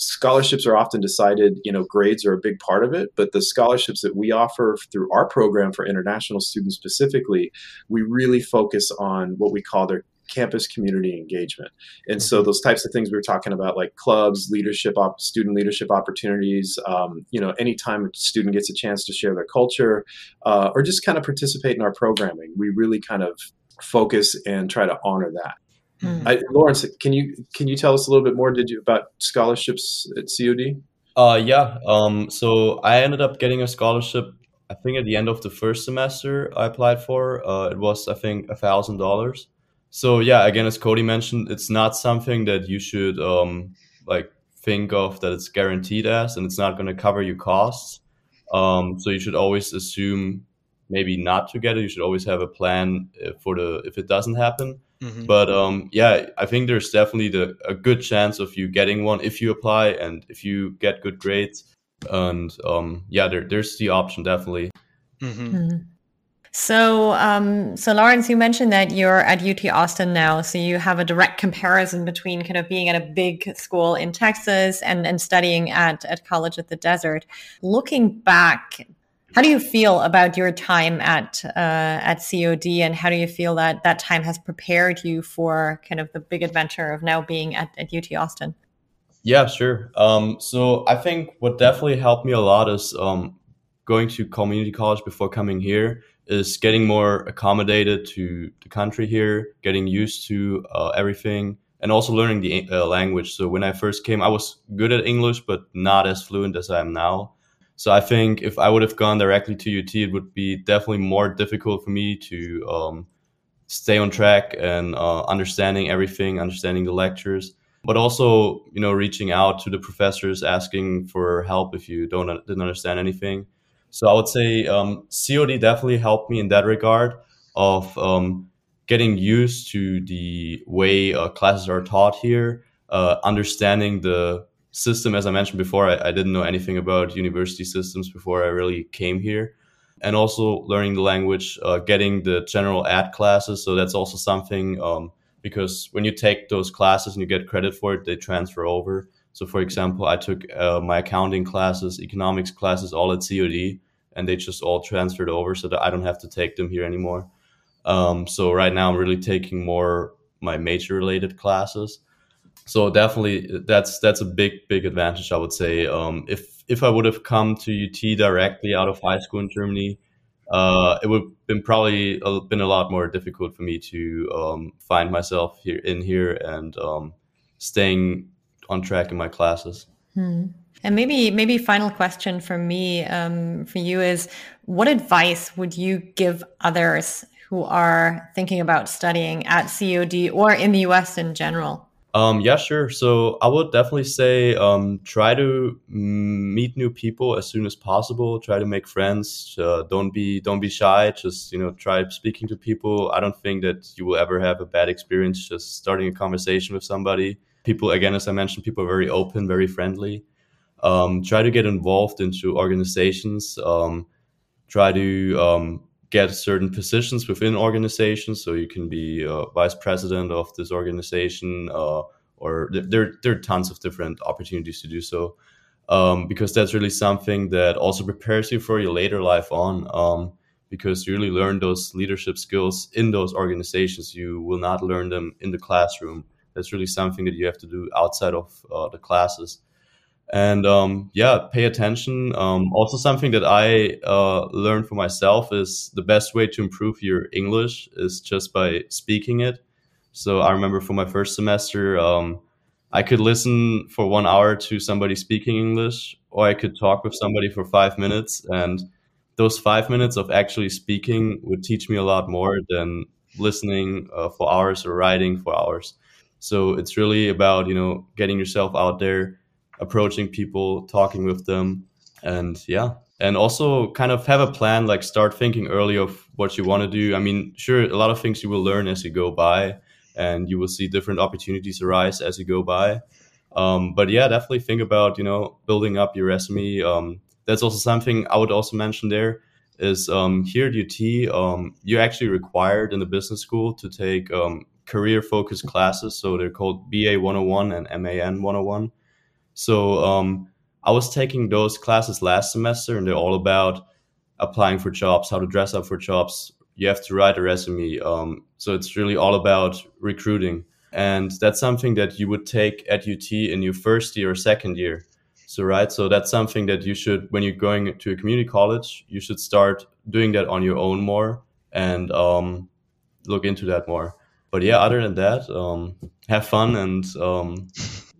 Scholarships are often decided, you know, grades are a big part of it, but the scholarships that we offer through our program for international students specifically, we really focus on what we call their campus community engagement. And so mm-hmm. those types of things we were talking about, like clubs, leadership, op- student leadership opportunities, um, you know, anytime a student gets a chance to share their culture uh, or just kind of participate in our programming, we really kind of focus and try to honor that. Mm. I, Laurenz, can you can you tell us a little bit more? Did you about scholarships at COD? Uh, yeah. Um, so I ended up getting a scholarship. I think at the end of the first semester I applied for. Uh, it was I think a thousand dollars. So yeah, again, as Cody mentioned, it's not something that you should um, like think of that it's guaranteed as, and it's not going to cover your costs. Um, so you should always assume maybe not to get it. You should always have a plan uh, for the if it doesn't happen. Mm-hmm. But um, yeah, I think there's definitely the, a good chance of you getting one if you apply and if you get good grades. And um, yeah, there, there's the option definitely. Mm-hmm. Mm-hmm. So, um, so Laurenz, you mentioned that you're at UT Austin now, so you have a direct comparison between kind of being at a big school in Texas and, and studying at, at College at the Desert. Looking back, how do you feel about your time at uh, at COD, and how do you feel that that time has prepared you for kind of the big adventure of now being at, at UT Austin? Yeah, sure. Um, so I think what definitely helped me a lot is um, going to community college before coming here is getting more accommodated to the country here, getting used to uh, everything, and also learning the uh, language. So when I first came, I was good at English, but not as fluent as I am now. So I think if I would have gone directly to UT, it would be definitely more difficult for me to um, stay on track and uh, understanding everything, understanding the lectures, but also you know reaching out to the professors, asking for help if you don't didn't understand anything. So I would say um, COD definitely helped me in that regard of um, getting used to the way uh, classes are taught here, uh, understanding the system, as I mentioned before, I, I, didn't know anything about university systems before I really came here. And also learning the language, uh, getting the general ad classes. So that's also something um, because when you take those classes and you get credit for it, they transfer over. So, for example, I took uh, my accounting classes, economics classes, all at COD, and they just all transferred over so that I don't have to take them here anymore. Um, so right now I'm really taking more my major related classes so definitely that's that's a big big advantage i would say um, if if i would have come to ut directly out of high school in germany uh, it would have been probably a, been a lot more difficult for me to um, find myself here in here and um, staying on track in my classes hmm. and maybe maybe final question for me um, for you is what advice would you give others who are thinking about studying at cod or in the us in general um, yeah, sure. So I would definitely say um, try to meet new people as soon as possible. Try to make friends. Uh, don't be don't be shy. Just you know, try speaking to people. I don't think that you will ever have a bad experience just starting a conversation with somebody. People, again, as I mentioned, people are very open, very friendly. Um, try to get involved into organizations. Um, try to um, get certain positions within organizations. So you can be uh, vice president of this organization, uh, or there, there are tons of different opportunities to do so. Um, because that's really something that also prepares you for your later life on. Um, because you really learn those leadership skills in those organizations. You will not learn them in the classroom. That's really something that you have to do outside of uh, the classes. And um, yeah pay attention. Um, also something that i uh, learned for myself is the best way to improve your english is just by speaking it. So i remember for my first semester um, i could listen for one hour to somebody speaking english or i could talk with somebody for five minutes. And those five minutes of actually speaking would teach me a lot more than listening uh, for hours or writing for hours so it's really about you know getting yourself out there approaching people, talking with them, and yeah, and also kind of have a plan. Like start thinking early of what you want to do. I mean, sure, a lot of things you will learn as you go by, and you will see different opportunities arise as you go by. Um, but yeah, definitely think about you know building up your resume. Um, that's also something I would also mention there is um, here at UT, um, you're actually required in the business school to take um, career focused classes. So they're called BA 101 and MAN 101. So um, I was taking those classes last semester, and they're all about applying for jobs, how to dress up for jobs, you have to write a resume. Um, so it's really all about recruiting. And that's something that you would take at UT in your first year or second year. So, right. So that's something that you should, when you're going to a community college, you should start doing that on your own more and um, look into that more. But yeah, other than that, um, have fun and, um,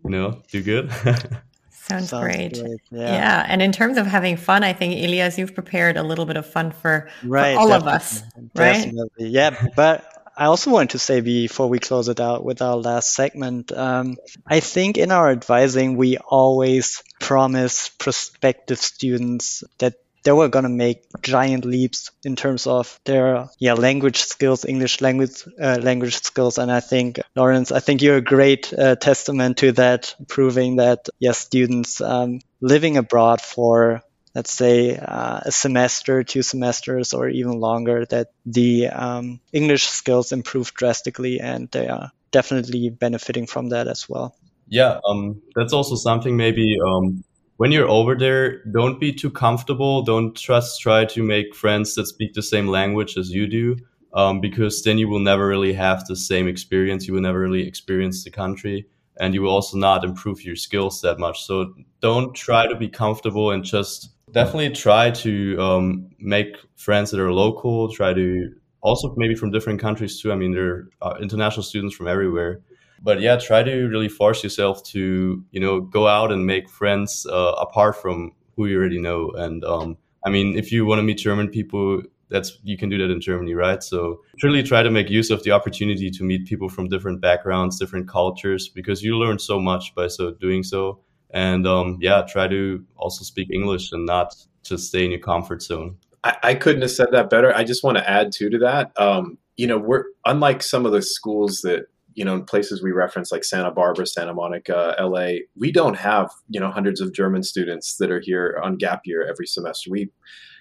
you know, do good. Sounds, Sounds great. great. Yeah. yeah. And in terms of having fun, I think Elias, you've prepared a little bit of fun for, right, for all of us. Right. Definitely. Yeah. But I also wanted to say before we close it out with our last segment, um, I think in our advising, we always promise prospective students that they were going to make giant leaps in terms of their yeah language skills english language uh, language skills. And i think Laurenz i think you're a great uh, testament to that proving that yes students um, living abroad for let's say uh, a semester two semesters or even longer that the um, english skills improve drastically and they are definitely benefiting from that as well. Yeah um, that's also something maybe um, when you're over there, don't be too comfortable. Don't just try to make friends that speak the same language as you do, um, because then you will never really have the same experience. You will never really experience the country, and you will also not improve your skills that much. So don't try to be comfortable and just definitely try to um, make friends that are local. Try to also maybe from different countries too. I mean, there are international students from everywhere but yeah try to really force yourself to you know go out and make friends uh, apart from who you already know. And um, i mean if you want to meet german people that's you can do that in germany right? So really try to make use of the opportunity to meet people from different backgrounds different cultures because you learn so much by so doing so. And um, yeah try to also speak english and not just stay in your comfort zone. I, I couldn't have said that better. I just want to add too to that. Um, you know we're unlike some of the schools that you know, in places we reference like Santa Barbara, Santa Monica, LA, we don't have, you know, hundreds of German students that are here on gap year every semester. We,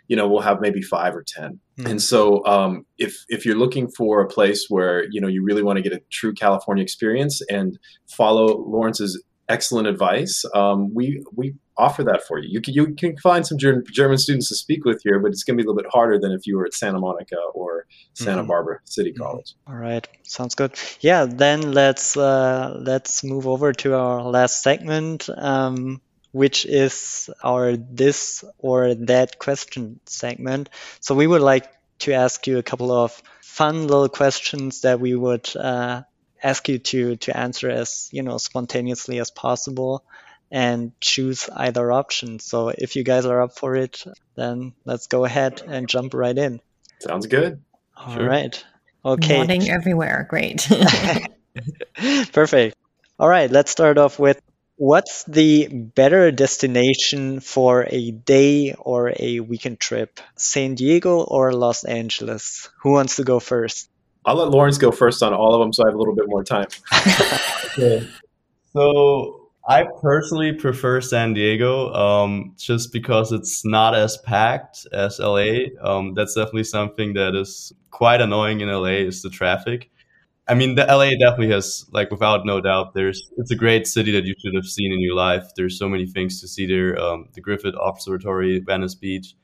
you know, we'll have maybe five or 10. Mm-hmm. And so um, if, if you're looking for a place where, you know, you really want to get a true California experience and follow Laurenz's excellent advice, um, we, we offer that for you. You can, you can find some German students to speak with here, but it's going to be a little bit harder than if you were at Santa Monica or Santa mm-hmm. Barbara City mm-hmm. College. All right, sounds good. Yeah, then let's uh, let's move over to our last segment, um, which is our this or that question segment. So we would like to ask you a couple of fun little questions that we would uh, ask you to to answer as you know spontaneously as possible and choose either option. So if you guys are up for it, then let's go ahead and jump right in. Sounds good. All sure. right. Okay. Nodding everywhere. Great. Perfect. All right. Let's start off with what's the better destination for a day or a weekend trip? San Diego or Los Angeles? Who wants to go first? I'll let Laurenz go first on all of them so I have a little bit more time. okay. So I personally prefer San Diego um, just because it's not as packed as LA. Um, that's definitely something that is quite annoying in LA is the traffic. I mean, the LA definitely has, like, without no doubt, there's it's a great city that you should have seen in your life. There's so many things to see there. Um, the Griffith Observatory, Venice Beach.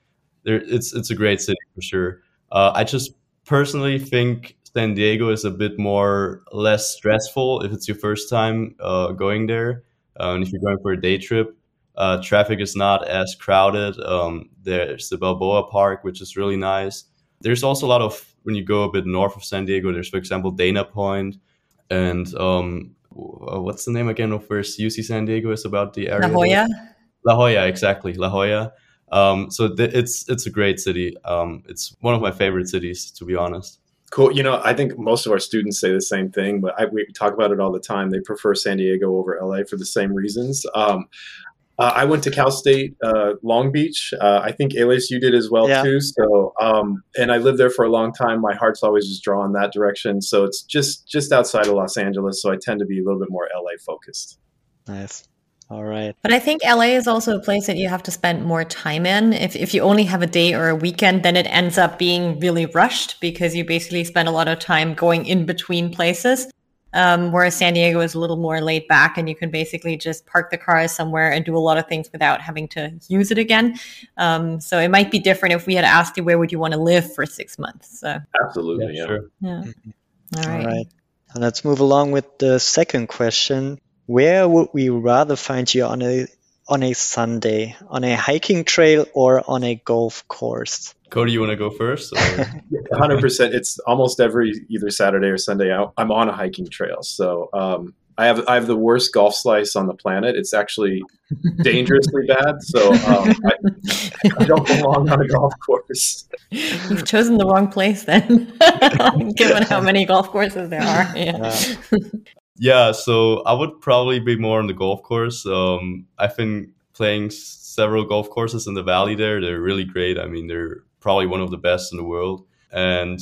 There, it's it's a great city for sure. Uh, I just personally think San Diego is a bit more less stressful if it's your first time uh, going there uh, and if you're going for a day trip, uh, traffic is not as crowded. Um, there's the Balboa Park, which is really nice. There's also a lot of when you go a bit north of San Diego. There's, for example, Dana Point, and um, what's the name again of where UC San Diego is about the area? La Jolla. La Jolla, exactly, La Jolla. Um, so th- it's it's a great city. Um, it's one of my favorite cities, to be honest. Cool. You know, I think most of our students say the same thing, but I, we talk about it all the time. They prefer San Diego over LA for the same reasons. Um, uh, I went to Cal State uh, Long Beach. Uh, I think Elias, you did as well yeah. too. So, um, and I lived there for a long time. My heart's always just drawn that direction. So it's just just outside of Los Angeles. So I tend to be a little bit more LA focused. Nice. All right. But I think LA is also a place that you have to spend more time in. If, if you only have a day or a weekend, then it ends up being really rushed because you basically spend a lot of time going in between places. Um, whereas San Diego is a little more laid back and you can basically just park the car somewhere and do a lot of things without having to use it again. Um, so it might be different if we had asked you where would you want to live for six months. So absolutely, yeah. Sure. yeah. All right. And let's move along with the second question. Where would we rather find you on a on a Sunday? On a hiking trail or on a golf course? Cody, you want to go first? Hundred percent. It's almost every either Saturday or Sunday. I'm on a hiking trail, so um, I have I have the worst golf slice on the planet. It's actually dangerously bad. So um, I, I, don't belong on a golf course. You've chosen the wrong place then, given how many golf courses there are. Yeah. Yeah. So I would probably be more on the golf course. Um, I've been playing several golf courses in the valley there. They're really great. I mean, they're probably one of the best in the world, and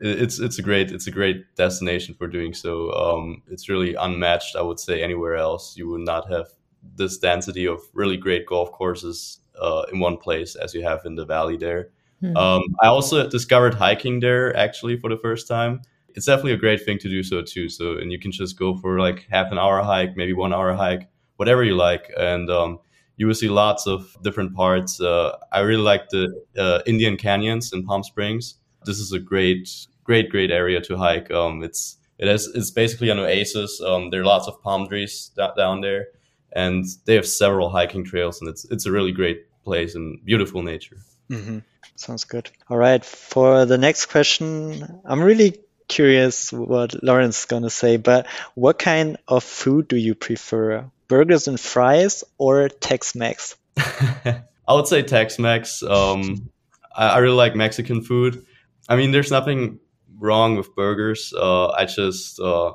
it's it's a great it's a great destination for doing so. Um, it's really unmatched, I would say, anywhere else. You would not have this density of really great golf courses uh, in one place as you have in the valley there. Hmm. Um, I also discovered hiking there actually for the first time. It's definitely a great thing to do so too. So and you can just go for like half an hour hike, maybe one hour hike, whatever you like, and um, you will see lots of different parts. Uh, I really like the uh, Indian Canyons in Palm Springs. This is a great great, great area to hike. Um, it's it has it's basically an oasis. Um, there are lots of palm trees down there, and they have several hiking trails, and it's it's a really great place and beautiful nature. Mm-hmm. Sounds good. All right, for the next question, I'm really curious what Laurenz is gonna say. But what kind of food do you prefer? Burgers and fries or Tex-Mex? I would say Tex-Mex. Um, I, I really like Mexican food. I mean, there's nothing wrong with burgers. Uh, I just uh,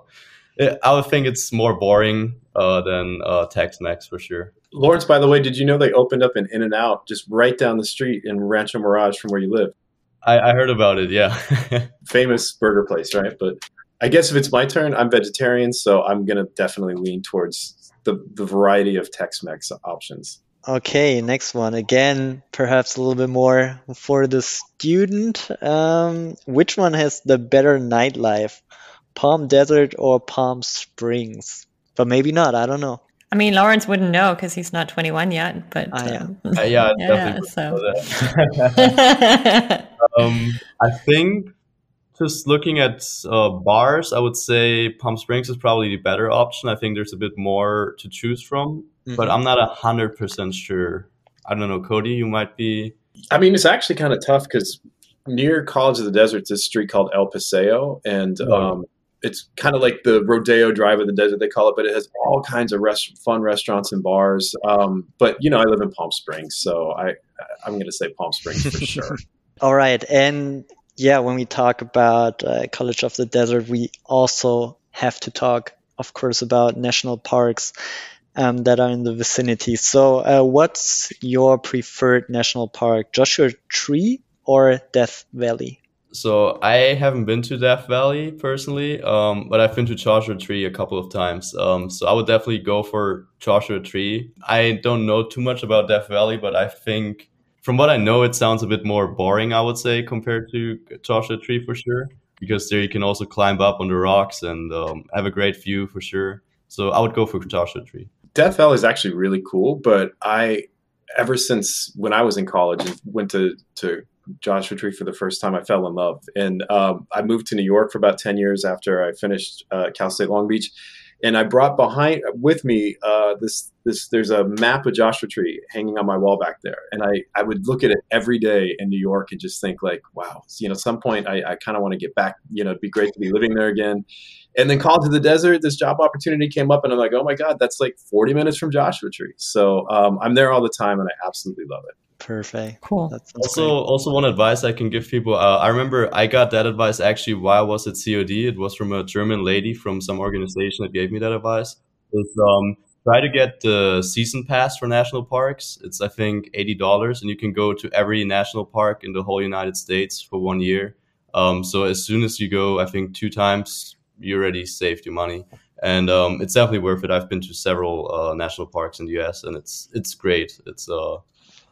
I would think it's more boring uh, than uh, Tex-Mex for sure. Laurenz, by the way, did you know they opened up an In and Out just right down the street in Rancho Mirage from where you live? I, I heard about it. Yeah, famous burger place, right? But I guess if it's my turn, I'm vegetarian, so I'm gonna definitely lean towards the the variety of Tex-Mex options. Okay, next one. Again, perhaps a little bit more for the student. Um, which one has the better nightlife? Palm Desert or Palm Springs? But maybe not. I don't know. I mean, Laurenz wouldn't know because he's not 21 yet. But ah, yeah, um, uh, yeah, yeah so. um, I think just looking at uh, bars, I would say Palm Springs is probably the better option. I think there's a bit more to choose from, mm-hmm. but I'm not a hundred percent sure. I don't know, Cody. You might be. I mean, it's actually kind of tough because near College of the Desert, this street called El Paseo, and oh. um, it's kind of like the Rodeo Drive of the Desert, they call it, but it has all kinds of rest- fun restaurants and bars. Um, but you know, I live in Palm Springs, so I I'm going to say Palm Springs for sure. all right, and yeah, when we talk about uh, College of the Desert, we also have to talk, of course, about national parks um, that are in the vicinity. So, uh, what's your preferred national park, Joshua Tree or Death Valley? So, I haven't been to Death Valley personally, um, but I've been to Joshua Tree a couple of times. Um, so, I would definitely go for Joshua Tree. I don't know too much about Death Valley, but I think from what I know, it sounds a bit more boring, I would say, compared to Joshua Tree for sure. Because there you can also climb up on the rocks and um, have a great view for sure. So I would go for Joshua Tree. Death Valley is actually really cool, but I, ever since when I was in college and went to, to Joshua Tree for the first time, I fell in love. And um, I moved to New York for about 10 years after I finished uh, Cal State Long Beach and I brought behind with me uh, this this there's a map of Joshua Tree hanging on my wall back there, and I I would look at it every day in New York and just think like, wow, you know, at some point I, I kind of want to get back. You know, it'd be great to be living there again. And then College of the Desert, this job opportunity came up, and I'm like, oh my god, that's like 40 minutes from Joshua Tree. So um, I'm there all the time, and I absolutely love it. Perfect. Cool. Also, great. also one advice I can give people. Uh, I remember I got that advice actually while I was at COD. It was from a German lady from some organization that gave me that advice. Is um, try to get the season pass for national parks. It's I think eighty dollars, and you can go to every national park in the whole United States for one year. Um, so as soon as you go, I think two times, you already saved your money, and um, it's definitely worth it. I've been to several uh, national parks in the U.S. and it's it's great. It's uh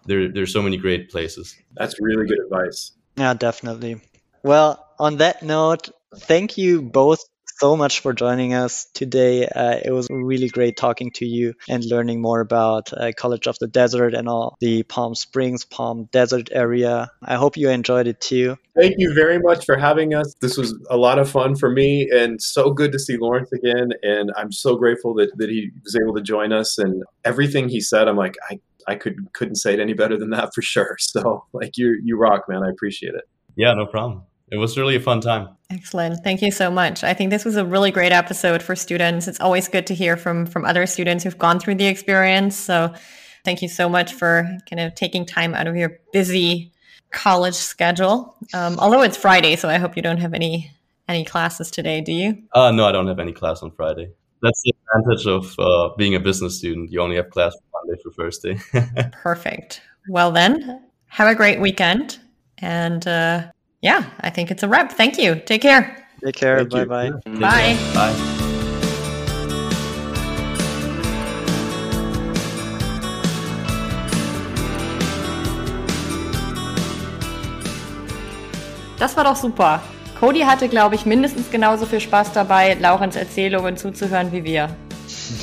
there there's so many great places. That's really good advice. Yeah, definitely. Well, on that note, thank you both so much for joining us today. Uh, it was really great talking to you and learning more about uh, College of the Desert and all the Palm Springs, Palm Desert area. I hope you enjoyed it too. Thank you very much for having us. This was a lot of fun for me and so good to see Laurenz again. And I'm so grateful that, that he was able to join us and everything he said, I'm like, I, I could couldn't say it any better than that for sure. So like you you rock, man. I appreciate it. Yeah, no problem. It was really a fun time. Excellent. Thank you so much. I think this was a really great episode for students. It's always good to hear from from other students who've gone through the experience. So thank you so much for kind of taking time out of your busy college schedule. Um, although it's Friday, so I hope you don't have any any classes today, do you? Uh, no, I don't have any class on Friday. That's the advantage of uh, being a business student. You only have class Monday through Thursday. Perfect. Well, then, have a great weekend. And uh, yeah, I think it's a wrap. Thank you. Take care. Take care. Bye bye. Bye. Bye. Das war doch super. Cody hatte, glaube ich, mindestens genauso viel Spaß dabei, Laurens Erzählungen zuzuhören wie wir.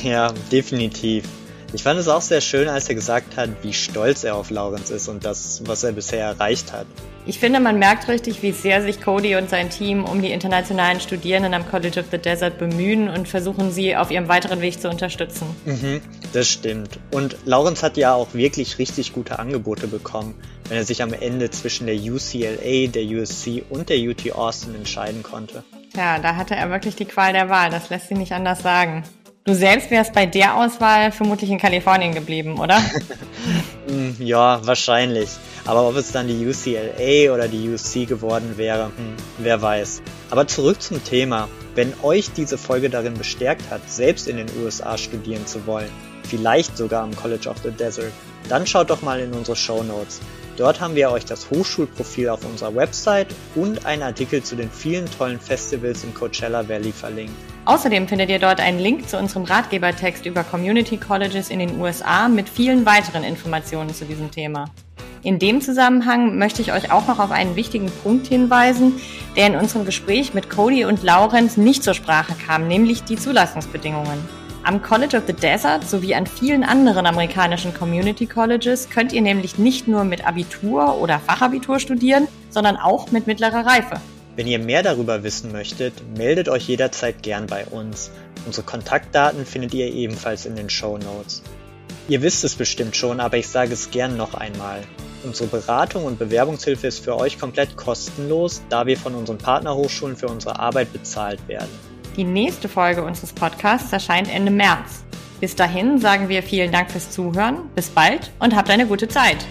Ja, definitiv. Ich fand es auch sehr schön, als er gesagt hat, wie stolz er auf Laurens ist und das, was er bisher erreicht hat. Ich finde, man merkt richtig, wie sehr sich Cody und sein Team um die internationalen Studierenden am College of the Desert bemühen und versuchen sie auf ihrem weiteren Weg zu unterstützen. Mhm, das stimmt. Und Laurens hat ja auch wirklich richtig gute Angebote bekommen, wenn er sich am Ende zwischen der UCLA, der USC und der UT Austin entscheiden konnte. Ja, da hatte er wirklich die Qual der Wahl, das lässt sich nicht anders sagen. Du selbst wärst bei der Auswahl vermutlich in Kalifornien geblieben, oder? Hm, ja, wahrscheinlich. Aber ob es dann die UCLA oder die UC geworden wäre, hm, wer weiß. Aber zurück zum Thema. Wenn euch diese Folge darin bestärkt hat, selbst in den USA studieren zu wollen, vielleicht sogar am College of the Desert, dann schaut doch mal in unsere Show Notes. Dort haben wir euch das Hochschulprofil auf unserer Website und einen Artikel zu den vielen tollen Festivals im Coachella Valley verlinkt. Außerdem findet ihr dort einen Link zu unserem Ratgebertext über Community Colleges in den USA mit vielen weiteren Informationen zu diesem Thema. In dem Zusammenhang möchte ich euch auch noch auf einen wichtigen Punkt hinweisen, der in unserem Gespräch mit Cody und Laurenz nicht zur Sprache kam, nämlich die Zulassungsbedingungen. Am College of the Desert sowie an vielen anderen amerikanischen Community Colleges könnt ihr nämlich nicht nur mit Abitur oder Fachabitur studieren, sondern auch mit mittlerer Reife. Wenn ihr mehr darüber wissen möchtet, meldet euch jederzeit gern bei uns. Unsere Kontaktdaten findet ihr ebenfalls in den Show Notes. Ihr wisst es bestimmt schon, aber ich sage es gern noch einmal. Unsere Beratung und Bewerbungshilfe ist für euch komplett kostenlos, da wir von unseren Partnerhochschulen für unsere Arbeit bezahlt werden. Die nächste Folge unseres Podcasts erscheint Ende März. Bis dahin sagen wir vielen Dank fürs Zuhören, bis bald und habt eine gute Zeit.